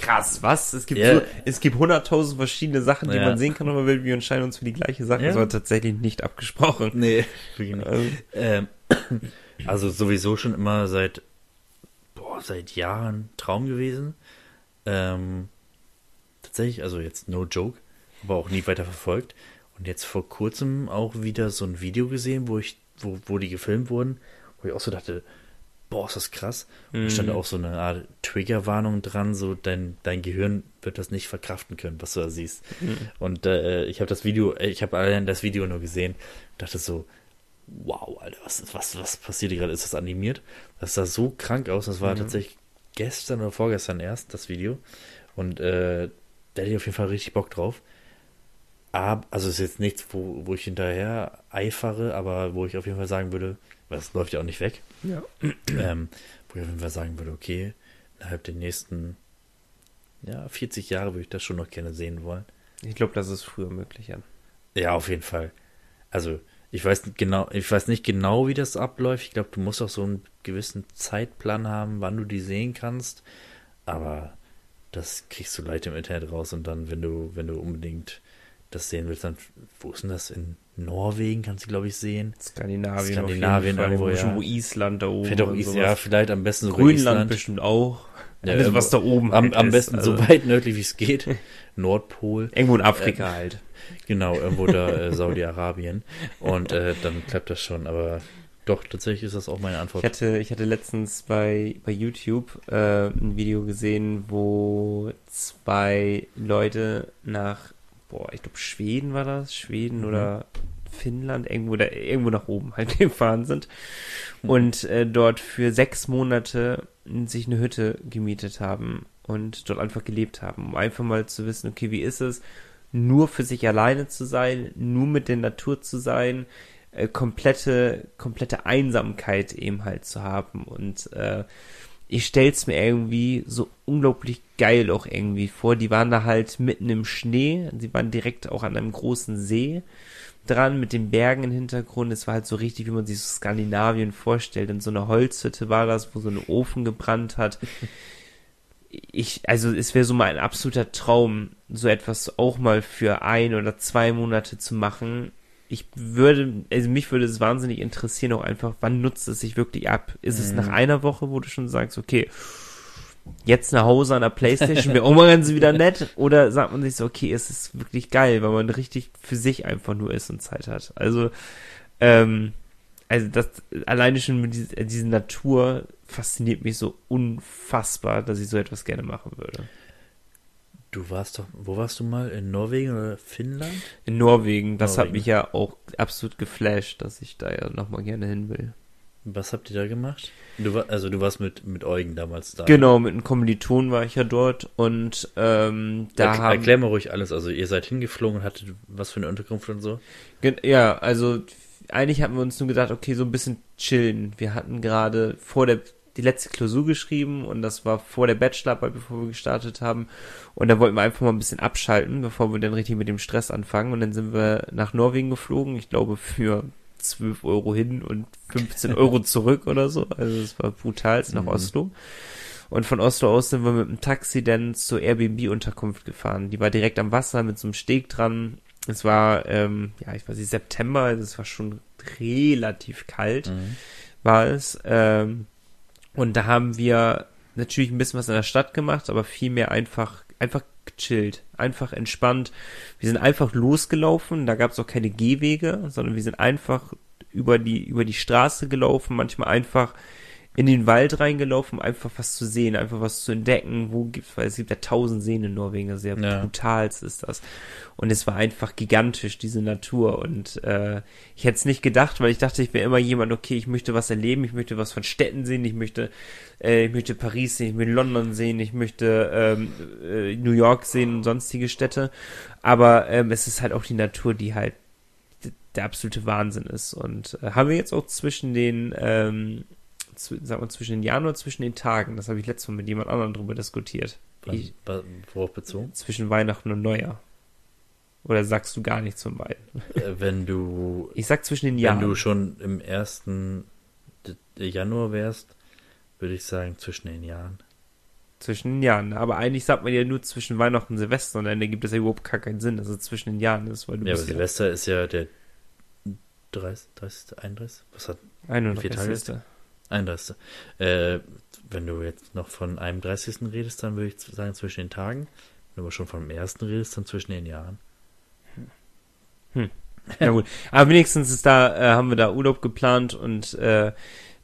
Krass, was? Es gibt Ja. so, es gibt hunderttausend verschiedene Sachen, die Ja. man sehen kann, aber wir wir entscheiden uns für die gleiche Sache. Ja. Das war tatsächlich nicht abgesprochen. nee, wirklich nicht. Ähm, Ähm, also sowieso schon immer seit, boah, seit Jahren Traum gewesen. Ähm, tatsächlich, also jetzt no joke, aber auch nie weiter verfolgt. Und jetzt vor kurzem auch wieder so ein Video gesehen, wo ich, wo, wo die gefilmt wurden, wo ich auch so dachte, boah, ist das krass. Und da stand Mhm. auch so eine Art Triggerwarnung dran, so dein, dein Gehirn wird das nicht verkraften können, was du da siehst. Mhm. Und äh, ich habe das Video, ich habe allein das Video nur gesehen, dachte so, wow, Alter, was, was, was passiert hier gerade? Ist das animiert? Das sah so krank aus. Das war Mhm. tatsächlich gestern oder vorgestern erst, das Video. Und äh, da hätte ich auf jeden Fall richtig Bock drauf. Aber, also ist jetzt nichts, wo, wo ich hinterher eifere, aber wo ich auf jeden Fall sagen würde, weil das läuft ja auch nicht weg, ja. ähm, wo ich auf jeden Fall sagen würde, okay, innerhalb der nächsten ja, 40 Jahre würde ich das schon noch gerne sehen wollen. Ich glaube, das ist früher möglich, ja. Ja, auf jeden Fall. Also, ich weiß nicht genau, ich weiß nicht genau, wie das abläuft. Ich glaube, du musst auch so einen gewissen Zeitplan haben, wann du die sehen kannst. Aber das kriegst du leicht im Internet raus und dann, wenn du, wenn du unbedingt das sehen willst, dann, wo ist denn das? In Norwegen kannst du, glaube ich, sehen. Skandinavien, Skandinavien Fall. irgendwo, ja. Irgendwo Island da oben. Vielleicht auch, Is ja, vielleicht am besten sogar Grönland Island. bestimmt auch. Ja, Alles, was da oben Am, halt am ist. besten Also, so weit nördlich wie es geht. Nordpol. Irgendwo in Afrika halt. Genau, irgendwo da äh, Saudi-Arabien. Und äh, dann klappt das schon. Aber doch, tatsächlich ist das auch meine Ich Antwort. hatte, ich hatte letztens bei, bei YouTube äh, ein Video gesehen, wo zwei Leute nach, boah, ich glaube Schweden war das, Schweden Mhm. oder Finnland, irgendwo da, irgendwo nach oben halt gefahren sind Mhm. und äh, dort für sechs Monate sich eine Hütte gemietet haben und dort einfach gelebt haben, um einfach mal zu wissen, okay, wie ist es, nur für sich alleine zu sein, nur mit der Natur zu sein, äh, komplette, komplette Einsamkeit eben halt zu haben. Und äh, ich stell's mir irgendwie so unglaublich geil auch irgendwie vor. Die waren da halt mitten im Schnee, sie waren direkt auch an einem großen See dran mit den Bergen im Hintergrund. Es war halt so richtig, wie man sich so Skandinavien vorstellt. In so einer Holzhütte war das, wo so ein Ofen gebrannt hat. Ich, also es wäre so mal ein absoluter Traum, so etwas auch mal für ein oder zwei Monate zu machen. Ich würde, also mich würde es wahnsinnig interessieren, auch einfach, wann nutzt es sich wirklich ab? Ist es nach Mhm. einer Woche, wo du schon sagst, okay, jetzt nach Hause an der Playstation wäre auch mal ganz wieder nett? Oder sagt man sich so, okay, es ist wirklich geil, weil man richtig für sich einfach nur ist und Zeit hat. Also, ähm, also das alleine schon mit diese, äh, diese Natur fasziniert mich so unfassbar, dass ich so etwas gerne machen würde. Du warst doch, wo warst du mal? In Norwegen oder Finnland? In Norwegen, das hat Norwegen. mich ja auch absolut geflasht, dass ich da ja nochmal gerne hin will. Was habt ihr da gemacht? Du war, also du warst mit, mit Eugen damals da. Genau, mit einem Kommiliton war ich ja dort und ähm, da Erk haben Erklär mal ruhig alles. Also ihr seid hingeflogen und hattet was für eine Unterkunft und so. Ja, also eigentlich hatten wir uns nur gedacht, okay, so ein bisschen chillen. Wir hatten gerade vor der die letzte Klausur geschrieben und das war vor der Bachelorarbeit, bevor wir gestartet haben. Und da wollten wir einfach mal ein bisschen abschalten, bevor wir dann richtig mit dem Stress anfangen. Und dann sind wir nach Norwegen geflogen, ich glaube für 12 Euro hin und 15 Euro zurück oder so. Also es war brutal nach Mhm. Oslo. Und von Oslo aus sind wir mit dem Taxi dann zur Airbnb-Unterkunft gefahren. Die war direkt am Wasser mit so einem Steg dran. Es war, ähm, ja, ich weiß nicht, September, also es war schon relativ kalt, Mhm. war es. Ähm, und da haben wir natürlich ein bisschen was in der Stadt gemacht, aber viel mehr einfach, einfach gechillt, einfach entspannt. Wir sind einfach losgelaufen, da gab es auch keine Gehwege, sondern wir sind einfach über die, über die Straße gelaufen, manchmal einfach in den Wald reingelaufen, um einfach was zu sehen, einfach was zu entdecken, wo gibt's, weil es gibt ja tausend Seen in Norwegen, sehr Ja. brutal ist das. Und es war einfach gigantisch, diese Natur. Und äh, ich hätte es nicht gedacht, weil ich dachte, ich wäre immer jemand, okay, ich möchte was erleben, ich möchte was von Städten sehen, ich möchte, äh, ich möchte Paris sehen, ich möchte London sehen, ich möchte ähm, äh, New York sehen und sonstige Städte. Aber ähm, es ist halt auch die Natur, die halt der absolute Wahnsinn ist. Und äh, haben wir jetzt auch zwischen den, ähm, sag mal, zwischen den Jahren oder zwischen den Tagen, das habe ich letztes Mal mit jemand anderem drüber diskutiert. Ich, worauf bezogen? zwischen Weihnachten und Neujahr. Oder sagst du gar nichts von beiden? Äh, wenn du, Ich sag zwischen den wenn Jahren. du schon im ersten D- Januar wärst, würde ich sagen zwischen den Jahren. Zwischen den Jahren. Aber eigentlich sagt man ja nur zwischen Weihnachten und Silvester und dann ergibt das ja überhaupt gar keinen Sinn, dass es zwischen den Jahren ist, weil du Ja, aber bist ja Silvester ist ja der 30, 30, 31? Was hat 31. vier Tage? 31. Äh, wenn du jetzt noch von einem 30. redest, dann würde ich sagen zwischen den Tagen. Wenn du aber schon vom ersten redest, dann zwischen den Jahren. Ja gut. Aber wenigstens ist da, äh, haben wir da Urlaub geplant und äh,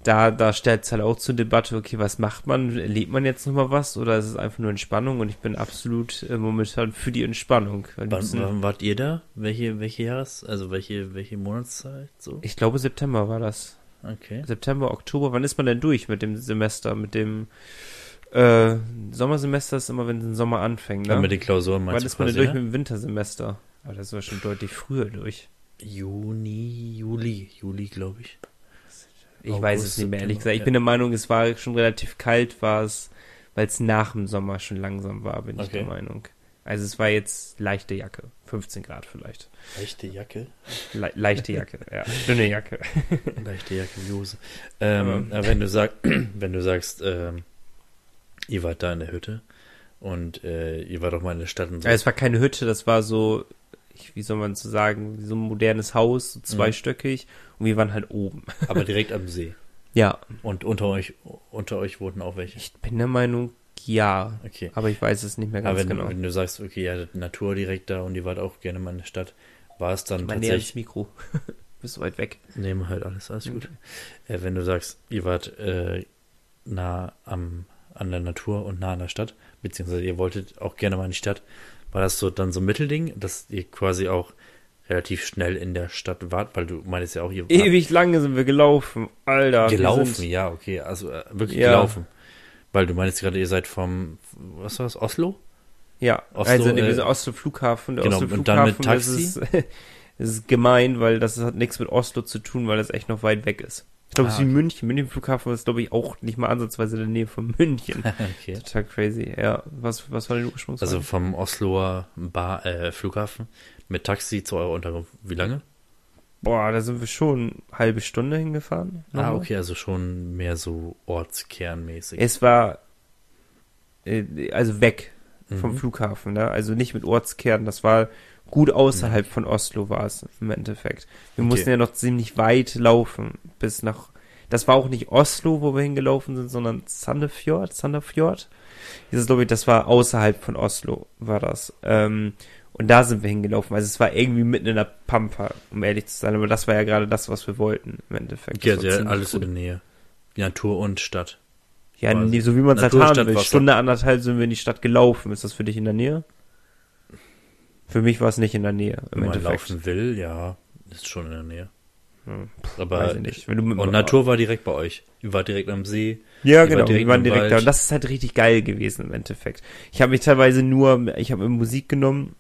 da, da stellt es halt auch zur Debatte, okay, was macht man? Lebt man jetzt nochmal was oder ist es einfach nur Entspannung? Und ich bin absolut äh, momentan für die Entspannung. Wann, wann wart ihr da? Welche, welche Jahres-, also welche, welche Monatszeit so? ich glaube, September war das. Okay. September, Oktober, wann ist man denn durch mit dem Semester, mit dem äh, Sommersemester ist immer, wenn der Sommer anfängt, ne? Ja. Mit den Klausuren wann meinst ist du man denn durch ne? mit dem Wintersemester? Aber das war schon deutlich früher durch. Juni, Juli, Juli, glaube ich. Ich August, weiß es nicht mehr, ehrlich gesagt. Ich ja. bin der Meinung, es war schon relativ kalt, war es, weil es nach dem Sommer schon langsam war, bin ich Okay. der Meinung. Also es war jetzt leichte Jacke, 15 Grad vielleicht. Leichte Jacke. Le leichte Jacke, ja, dünne Jacke. Leichte Jacke wie Hose. Ähm, Aber- wenn du sagst, wenn du sagst, ähm, ihr wart da in der Hütte und äh, ihr wart auch mal in der Stadt und so. Es war keine Hütte, das war so, ich, wie soll man so sagen, so ein modernes Haus, so zweistöckig und wir waren halt oben. aber direkt am See. Ja, Und unter euch, unter euch wohnten auch welche. ich bin der Meinung, ja, Okay. aber ich weiß es nicht mehr Aber ganz wenn, genau. du, wenn du sagst, okay, ihr hattet Natur direkt da und ihr wart auch gerne mal in der Stadt, war es dann näher ins tatsächlich. Mikro. Bist so weit weg. Nehmen halt alles, alles gut. Okay. Äh, wenn du sagst, ihr wart äh, nah am, an der Natur und nah an der Stadt, beziehungsweise ihr wolltet auch gerne mal in die Stadt, war das so dann so ein Mittelding, dass ihr quasi auch relativ schnell in der Stadt wart, weil du meinst ja auch, ihr Ewig lange sind wir gelaufen, Alter. gelaufen, ja, okay, also äh, wirklich Ja. gelaufen. Weil du meinst gerade, ihr seid vom, was war das, Oslo? Ja, Oslo, also äh, wir sind Oslo Flughafen. Der genau, Oslo und dann mit Flughafen, das Taxi? ist, das ist gemein, weil das hat nichts mit Oslo zu tun, weil das echt noch weit weg ist. Ich glaube, es Ah, ist wie okay. München. München Flughafen ist, glaube ich, auch nicht mal ansatzweise in der Nähe von München. okay. Total crazy. Ja, was, was war denn Ursprungsfrage? Also vom Osloer Bar, äh, Flughafen mit Taxi zu eurer Unterkunft. Wie lange? Boah, da sind wir schon eine halbe Stunde hingefahren. Ah, okay, also schon mehr so ortskernmäßig. Es war, äh, also weg vom Mhm. Flughafen, ne? Also nicht mit Ortskern, das war gut außerhalb von Oslo war es im Endeffekt. Wir Okay. mussten ja noch ziemlich weit laufen bis nach das war auch nicht Oslo, wo wir hingelaufen sind, sondern Sandefjord, Sandefjord. Dieses glaube ich, das war außerhalb von Oslo, war das. Ähm, und da sind wir hingelaufen. Also es war irgendwie mitten in der Pampa, um ehrlich zu sein. Aber das war ja gerade das, was wir wollten im Endeffekt. Ja, Das ja, alles cool. in der Nähe. Natur und Stadt. Ja, nee, so wie man es halt haben will. Stunde anderthalb sind wir in die Stadt gelaufen. Ist das für dich in der Nähe? Für mich war es nicht in der Nähe, im Wenn man Endeffekt. laufen will, ja, ist schon in der Nähe. Hm, Aber weiß ich nicht. Und Natur war direkt bei euch. Ihr wart direkt am See. Ja, genau. direkt Wir waren direkt Wald. da. Und das ist halt richtig geil gewesen im Endeffekt. Ich habe mich teilweise nur, ich habe mir Musik genommen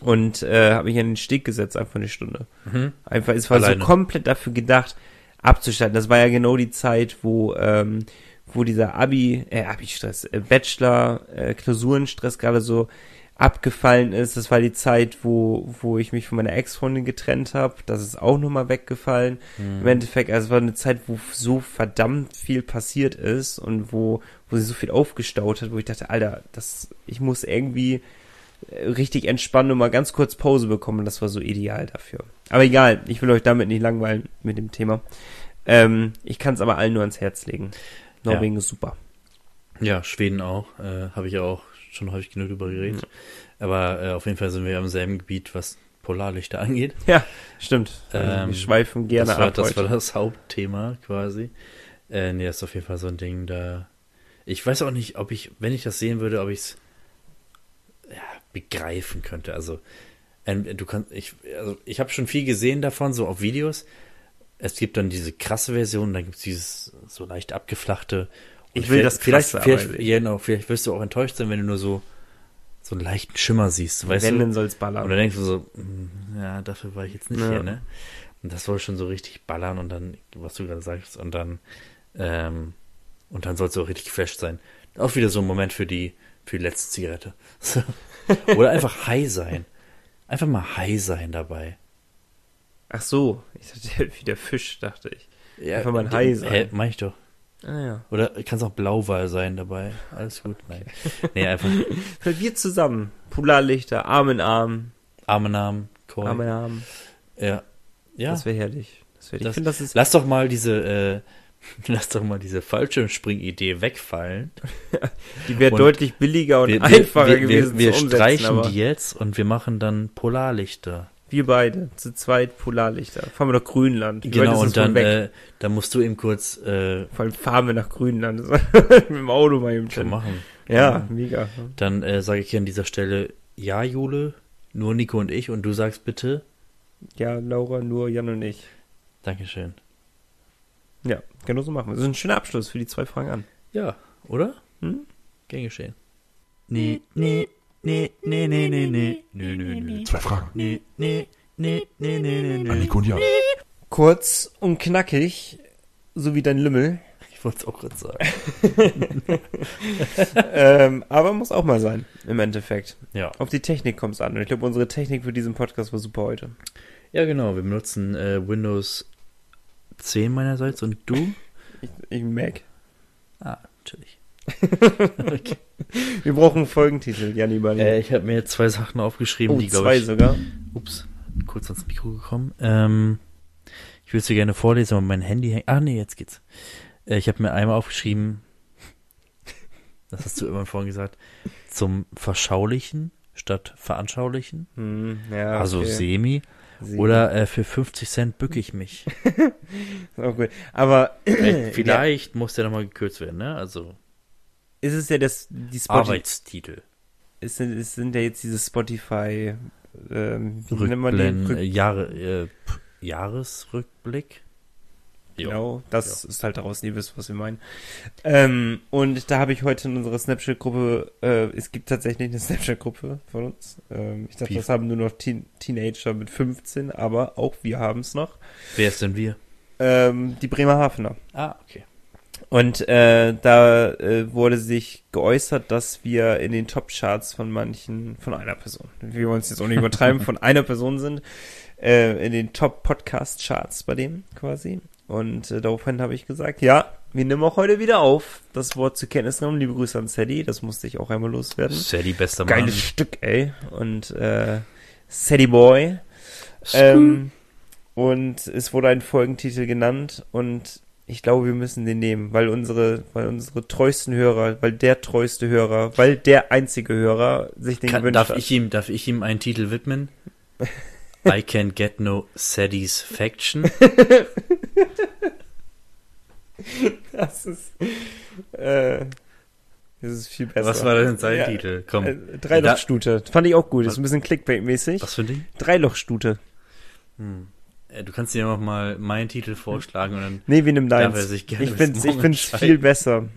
und äh, habe mich an den Steg gesetzt, einfach eine Stunde. Mhm. Einfach, es war Alleine. so komplett dafür gedacht, abzuschalten. Das war ja genau die Zeit, wo, ähm, wo dieser Abi, äh, Abi-Stress, äh, Bachelor, äh, Klausurenstress gerade so abgefallen ist. Das war die Zeit, wo, wo ich mich von meiner Ex-Freundin getrennt habe. Das ist auch nochmal weggefallen. Mhm. Im Endeffekt, also es war eine Zeit, wo so verdammt viel passiert ist und wo, wo sie so viel aufgestaut hat, wo ich dachte, Alter, das, ich muss irgendwie richtig entspannen und mal ganz kurz Pause bekommen. Das war so ideal dafür. Aber egal, ich will euch damit nicht langweilen mit dem Thema. Ähm, ich kann es aber allen nur ans Herz legen. Norwegen ist super. Ja, Schweden auch. Äh, Habe ich auch schon häufig genug drüber geredet. Aber äh, auf jeden Fall sind wir am selben Gebiet, was Polarlichter angeht. Ja, stimmt. Ähm, wir schweifen gerne das war, ab das heute. war das Hauptthema quasi. Äh, nee, das ist auf jeden Fall so ein Ding, da. Ich weiß auch nicht, ob ich, wenn ich das sehen würde, ob ich es ja, begreifen könnte. Also, ähm, du kannst, ich, also ich habe schon viel gesehen davon, so auf Videos. Es gibt dann diese krasse Version, dann gibt es dieses so leicht abgeflachte. Und Ich will vielleicht- das vielleicht, Krasse, vielleicht, ja, genau, vielleicht wirst du auch enttäuscht sein, wenn du nur so so einen leichten Schimmer siehst, weißt Wenn, du? dann soll's Und dann ballern. denkst du so, "Mm, ja, dafür war ich jetzt nicht Ja. hier, ne? Und das soll schon so richtig ballern und dann, was du gerade sagst, und dann, ähm, und dann sollst du auch richtig geflasht sein. Auch wieder so ein Moment für die, für die letzte Zigarette. Oder einfach high sein. Einfach mal high sein dabei. Ach so, ich dachte, wie der Fisch, dachte ich. Ja, Einfach mal high sein. Hä, mach ich doch. Ah ja. Oder kannst auch Blauwal sein dabei. Alles gut. Nein. Nee, einfach wir zusammen, Polarlichter, Arm in Arm, Arme Namen, Koi. Arm in Arm. Ja. Ja. Das wäre herrlich. Das wär, ich Das- finde, das ist Lass doch mal diese, äh, lass doch mal diese Fallschirmspring-Idee wegfallen. Die wäre deutlich billiger und wir, einfacher wir, gewesen Wir, wir zu streichen aber die jetzt und wir machen dann Polarlichter. wir beide, zu zweit Polarlichter. Fahren wir nach Grünland. Wie Genau, und dann, weg? äh, dann musst du eben kurz äh, Vor allem fahren wir nach Grünland. Mit dem Auto mal eben schon machen. Ja, mega. Dann äh, sage ich hier an dieser Stelle, ja, Jule, nur Nico und ich und du sagst bitte, Ja, Laura, nur Jan und ich. Dankeschön. Ja, genau so machen wir. Das ist ein schöner Abschluss für die zwei Fragen an. Ja, oder? Hm? Gern geschehen. Nee, nee, nee, nee, nee, nee, nee, nee, nee, nee, Zwei Fragen nee, nee, nee, nee, nee, nee, an nee. Nico und Jan. Kurz und knackig, so wie dein Lümmel. Ich wollte es auch gerade sagen. ähm, aber muss auch mal sein, im Endeffekt. Ja. Auf die Technik kommt es an. Und ich glaube, unsere Technik für diesen Podcast war super heute. Ja, genau. Wir benutzen äh, Windows 10 meinerseits und du? Ich, ich Mac. Ah, natürlich. Wir brauchen einen Folgentitel, Janni Bali. Äh, ich habe mir zwei Sachen aufgeschrieben, oh, die, glaube zwei ich. sogar. Ups, kurz ans Mikro gekommen. Ähm, ich würde sie gerne vorlesen, aber mein Handy hängt. Ah, nee, jetzt geht's. Äh, ich habe mir einmal aufgeschrieben, das hast du immer vorhin gesagt, zum Verschaulichen statt Veranschaulichen. Hm, ja, Also okay. semi. Sie- Oder äh, für 50 Cent bücke ich mich. Auch gut. Aber Vielleicht muss der nochmal gekürzt werden, ne? Also ist es ja das, die Spotify, Arbeitstitel. es sind, es sind ja jetzt diese Spotify, ähm, wie nennt man den? Rückblenden, Rück, äh, Jahre, äh, Jahresrückblick. Jo. Genau, das ist halt daraus, ihr wisst, was wir meinen. Ähm, und da habe ich heute in unserer Snapchat-Gruppe, äh, es gibt tatsächlich eine Snapchat-Gruppe von uns. Ähm, ich dachte, Wie? das haben nur noch Teen Teenager mit 15, aber auch wir haben es noch. Wer ist denn wir? Ähm, die Bremerhavener. Ah, okay. Und äh, da äh, wurde sich geäußert, dass wir in den Top-Charts von manchen, von einer Person, wir wollen es jetzt auch nicht übertreiben, von einer Person sind, äh, in den Top-Podcast-Charts bei dem quasi. Und äh, daraufhin habe ich gesagt, ja, wir nehmen auch heute wieder auf. Das Wort zur Kenntnis genommen. Liebe Grüße an Sadie. Das musste ich auch einmal loswerden. Sadie, bester Mann. Geiles Stück, ey. Und äh, Sadie Boy. Ähm, und es wurde ein Folgentitel genannt und ich glaube, wir müssen den nehmen, weil unsere, weil unsere treuesten Hörer, weil der treueste Hörer, weil der einzige Hörer sich den Kann, gewünscht darf hat. ich ihm, darf ich ihm einen Titel widmen? I can get no satisfaction. Das ist, äh, das ist viel besser. Was war denn sein Ja, Titel? Komm. Äh, Dreilochstute. Fand ich auch gut. Ist ein bisschen Clickbait-mäßig. Was für ein Ding? Dreilochstute. Hm. Äh, Du kannst dir noch mal meinen Titel vorschlagen und dann Nee, nehmen Darf deins. ich find's, ich find's viel besser.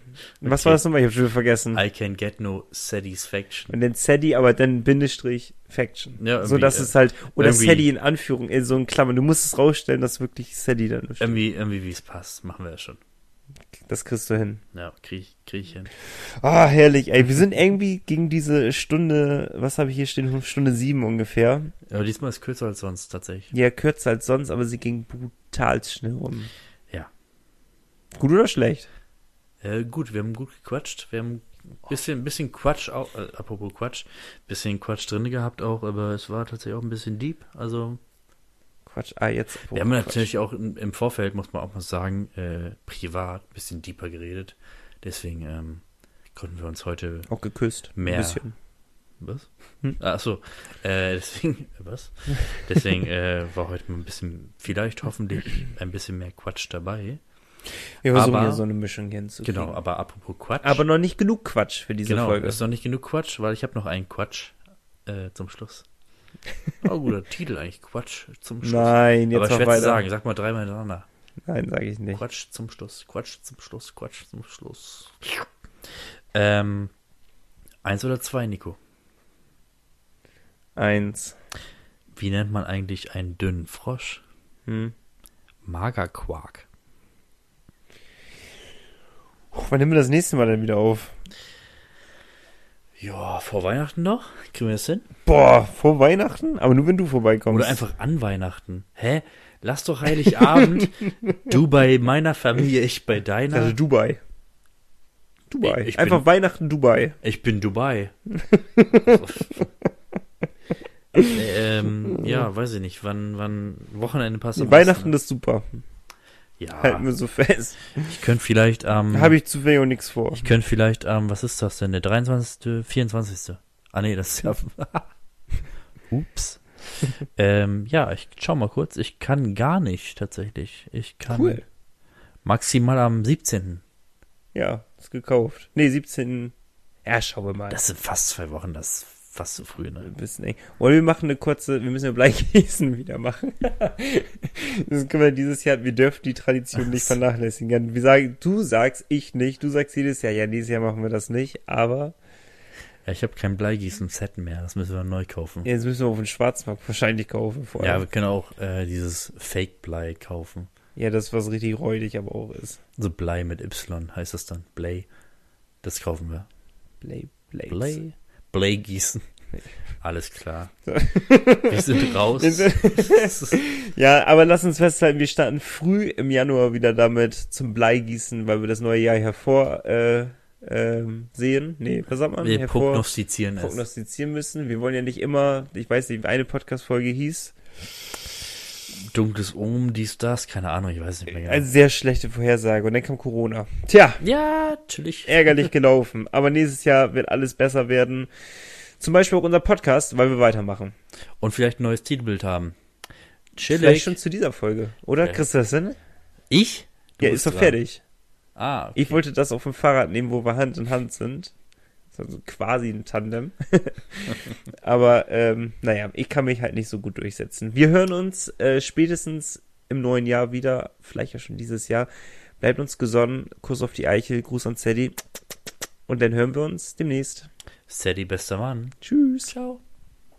Was Okay. war das nochmal? Ich hab schon wieder vergessen. I can get no satisfaction. Und dann Sadie, aber dann Bindestrich Faction. Ja, so dass äh, es halt, oder Sadie in Anführung, in so in Klammern. Du musst es rausstellen, dass wirklich Sadie dann. Irgendwie, irgendwie wie es passt, machen wir das schon. Das kriegst du hin. Ja, krieg, ich- krieg ich hin. Ah, herrlich, ey. Wir sind irgendwie gegen diese Stunde, was habe ich hier stehen? Stunde sieben ungefähr. Aber diesmal ist kürzer als sonst tatsächlich. Ja, kürzer als sonst, aber sie ging brutal schnell rum. Ja. Gut oder schlecht? Äh, gut, wir haben gut gequatscht. Wir haben ein bisschen, bisschen Quatsch, auch, äh, apropos Quatsch, bisschen Quatsch drin gehabt auch, aber es war tatsächlich auch ein bisschen deep. Also, Quatsch. Ah, jetzt. wir haben Quatsch. natürlich auch im, im Vorfeld, muss man auch mal sagen, äh, privat ein bisschen deeper geredet. Deswegen ähm, konnten wir uns heute auch geküsst. Mehr. Ein bisschen. Was? Hm? Ach so, äh, deswegen, was? Deswegen äh, war heute mal ein bisschen, vielleicht hoffentlich ein bisschen mehr Quatsch dabei. Wir versuchen Aber- ja so eine Mischung hinzukriegen. Genau, aber apropos Quatsch. Aber noch nicht genug Quatsch für diese genau, Folge. ist noch nicht genug Quatsch, weil ich habe noch einen Quatsch äh, zum Schluss. Oh, guter Titel eigentlich, Quatsch zum Schluss. Nein, jetzt aber schwer weiter. zu sagen, sag mal dreimal hintereinander. Nein, sage ich nicht. Quatsch zum Schluss, Quatsch zum Schluss, Quatsch zum Schluss. Ähm, eins oder zwei, Nico? Eins. Wie nennt man eigentlich einen dünnen Frosch? Hm. Magerquark. Puh, wann nehmen wir das nächste Mal denn wieder auf? Ja, vor Weihnachten noch? Kriegen wir das hin? Boah, vor Weihnachten? Aber nur wenn du vorbeikommst. Oder einfach an Weihnachten. Hä? Lass doch Heiligabend. du bei meiner Familie, ich bei deiner. Also Dubai. Dubai. Ich- ich einfach bin- Weihnachten Dubai. Ich bin Dubai. ähm, ja, weiß ich nicht. Wann, wann Wochenende passt Weihnachten ist super. Ja, Halten wir so fest. ich könnte vielleicht am. Da habe ich zu viel und nichts vor. ich könnte vielleicht am, was ist das denn? Der 23., 24. Ah nee, das ist ja. Ups. ähm, ja, ich schau mal kurz. Ich kann gar nicht tatsächlich. Ich kann Cool. maximal am 17. Ja, ist gekauft. Nee, 17. Ja, schauen wir mal. Das sind fast zwei Wochen, das fast zu früh, ne? ein bisschen eng. Oder wir machen eine kurze, wir müssen ja Bleigießen wieder machen. das können wir dieses Jahr, wir dürfen die Tradition nicht vernachlässigen. Wir sagen, du sagst, ich nicht, du sagst jedes Jahr, ja, dieses Jahr machen wir das nicht, aber Ja, ich habe kein Bleigießen-Set mehr, das müssen wir neu kaufen. jetzt müssen wir auf den Schwarzmarkt wahrscheinlich kaufen. Vor Ja, wir können auch äh, dieses Fake-Blei kaufen. ja, das, was richtig räudig aber auch ist. So Blei mit Y heißt das dann. Blei. Das kaufen wir. Blade, Blades. Blei. Blei gießen. Alles klar. Wir sind raus. ja, aber lass uns festhalten, wir starten früh im Januar wieder damit zum Bleigießen, weil wir das neue Jahr hervor äh, ähm, sehen. Nee, was sagt man? wir hervor prognostizieren es. prognostizieren müssen. Wir wollen ja nicht immer, ich weiß nicht, eine Podcast-Folge hieß, Dunkles Omen, dies, das, keine Ahnung, ich weiß nicht mehr genau. eine sehr schlechte Vorhersage und dann kam Corona. Tja, ja, natürlich. ärgerlich gelaufen. Aber nächstes Jahr wird alles besser werden. Zum Beispiel auch unser Podcast, weil wir weitermachen. Und vielleicht ein neues Titelbild haben. Vielleicht Chillig. schon zu dieser Folge, oder? Okay. Kriegst du das hin? Ich? Du ja, ist doch dran. fertig. Ah, okay. Ich wollte das auf dem Fahrrad nehmen, wo wir Hand in Hand sind. Also quasi ein Tandem. Aber ähm, naja, ich kann mich halt nicht so gut durchsetzen. Wir hören uns äh, spätestens im neuen Jahr wieder, vielleicht ja schon dieses Jahr. Bleibt uns gesonnen, Kuss auf die Eichel, Gruß an Sadie. Und dann hören wir uns demnächst. Sadie, bester Mann. Tschüss. Ciao.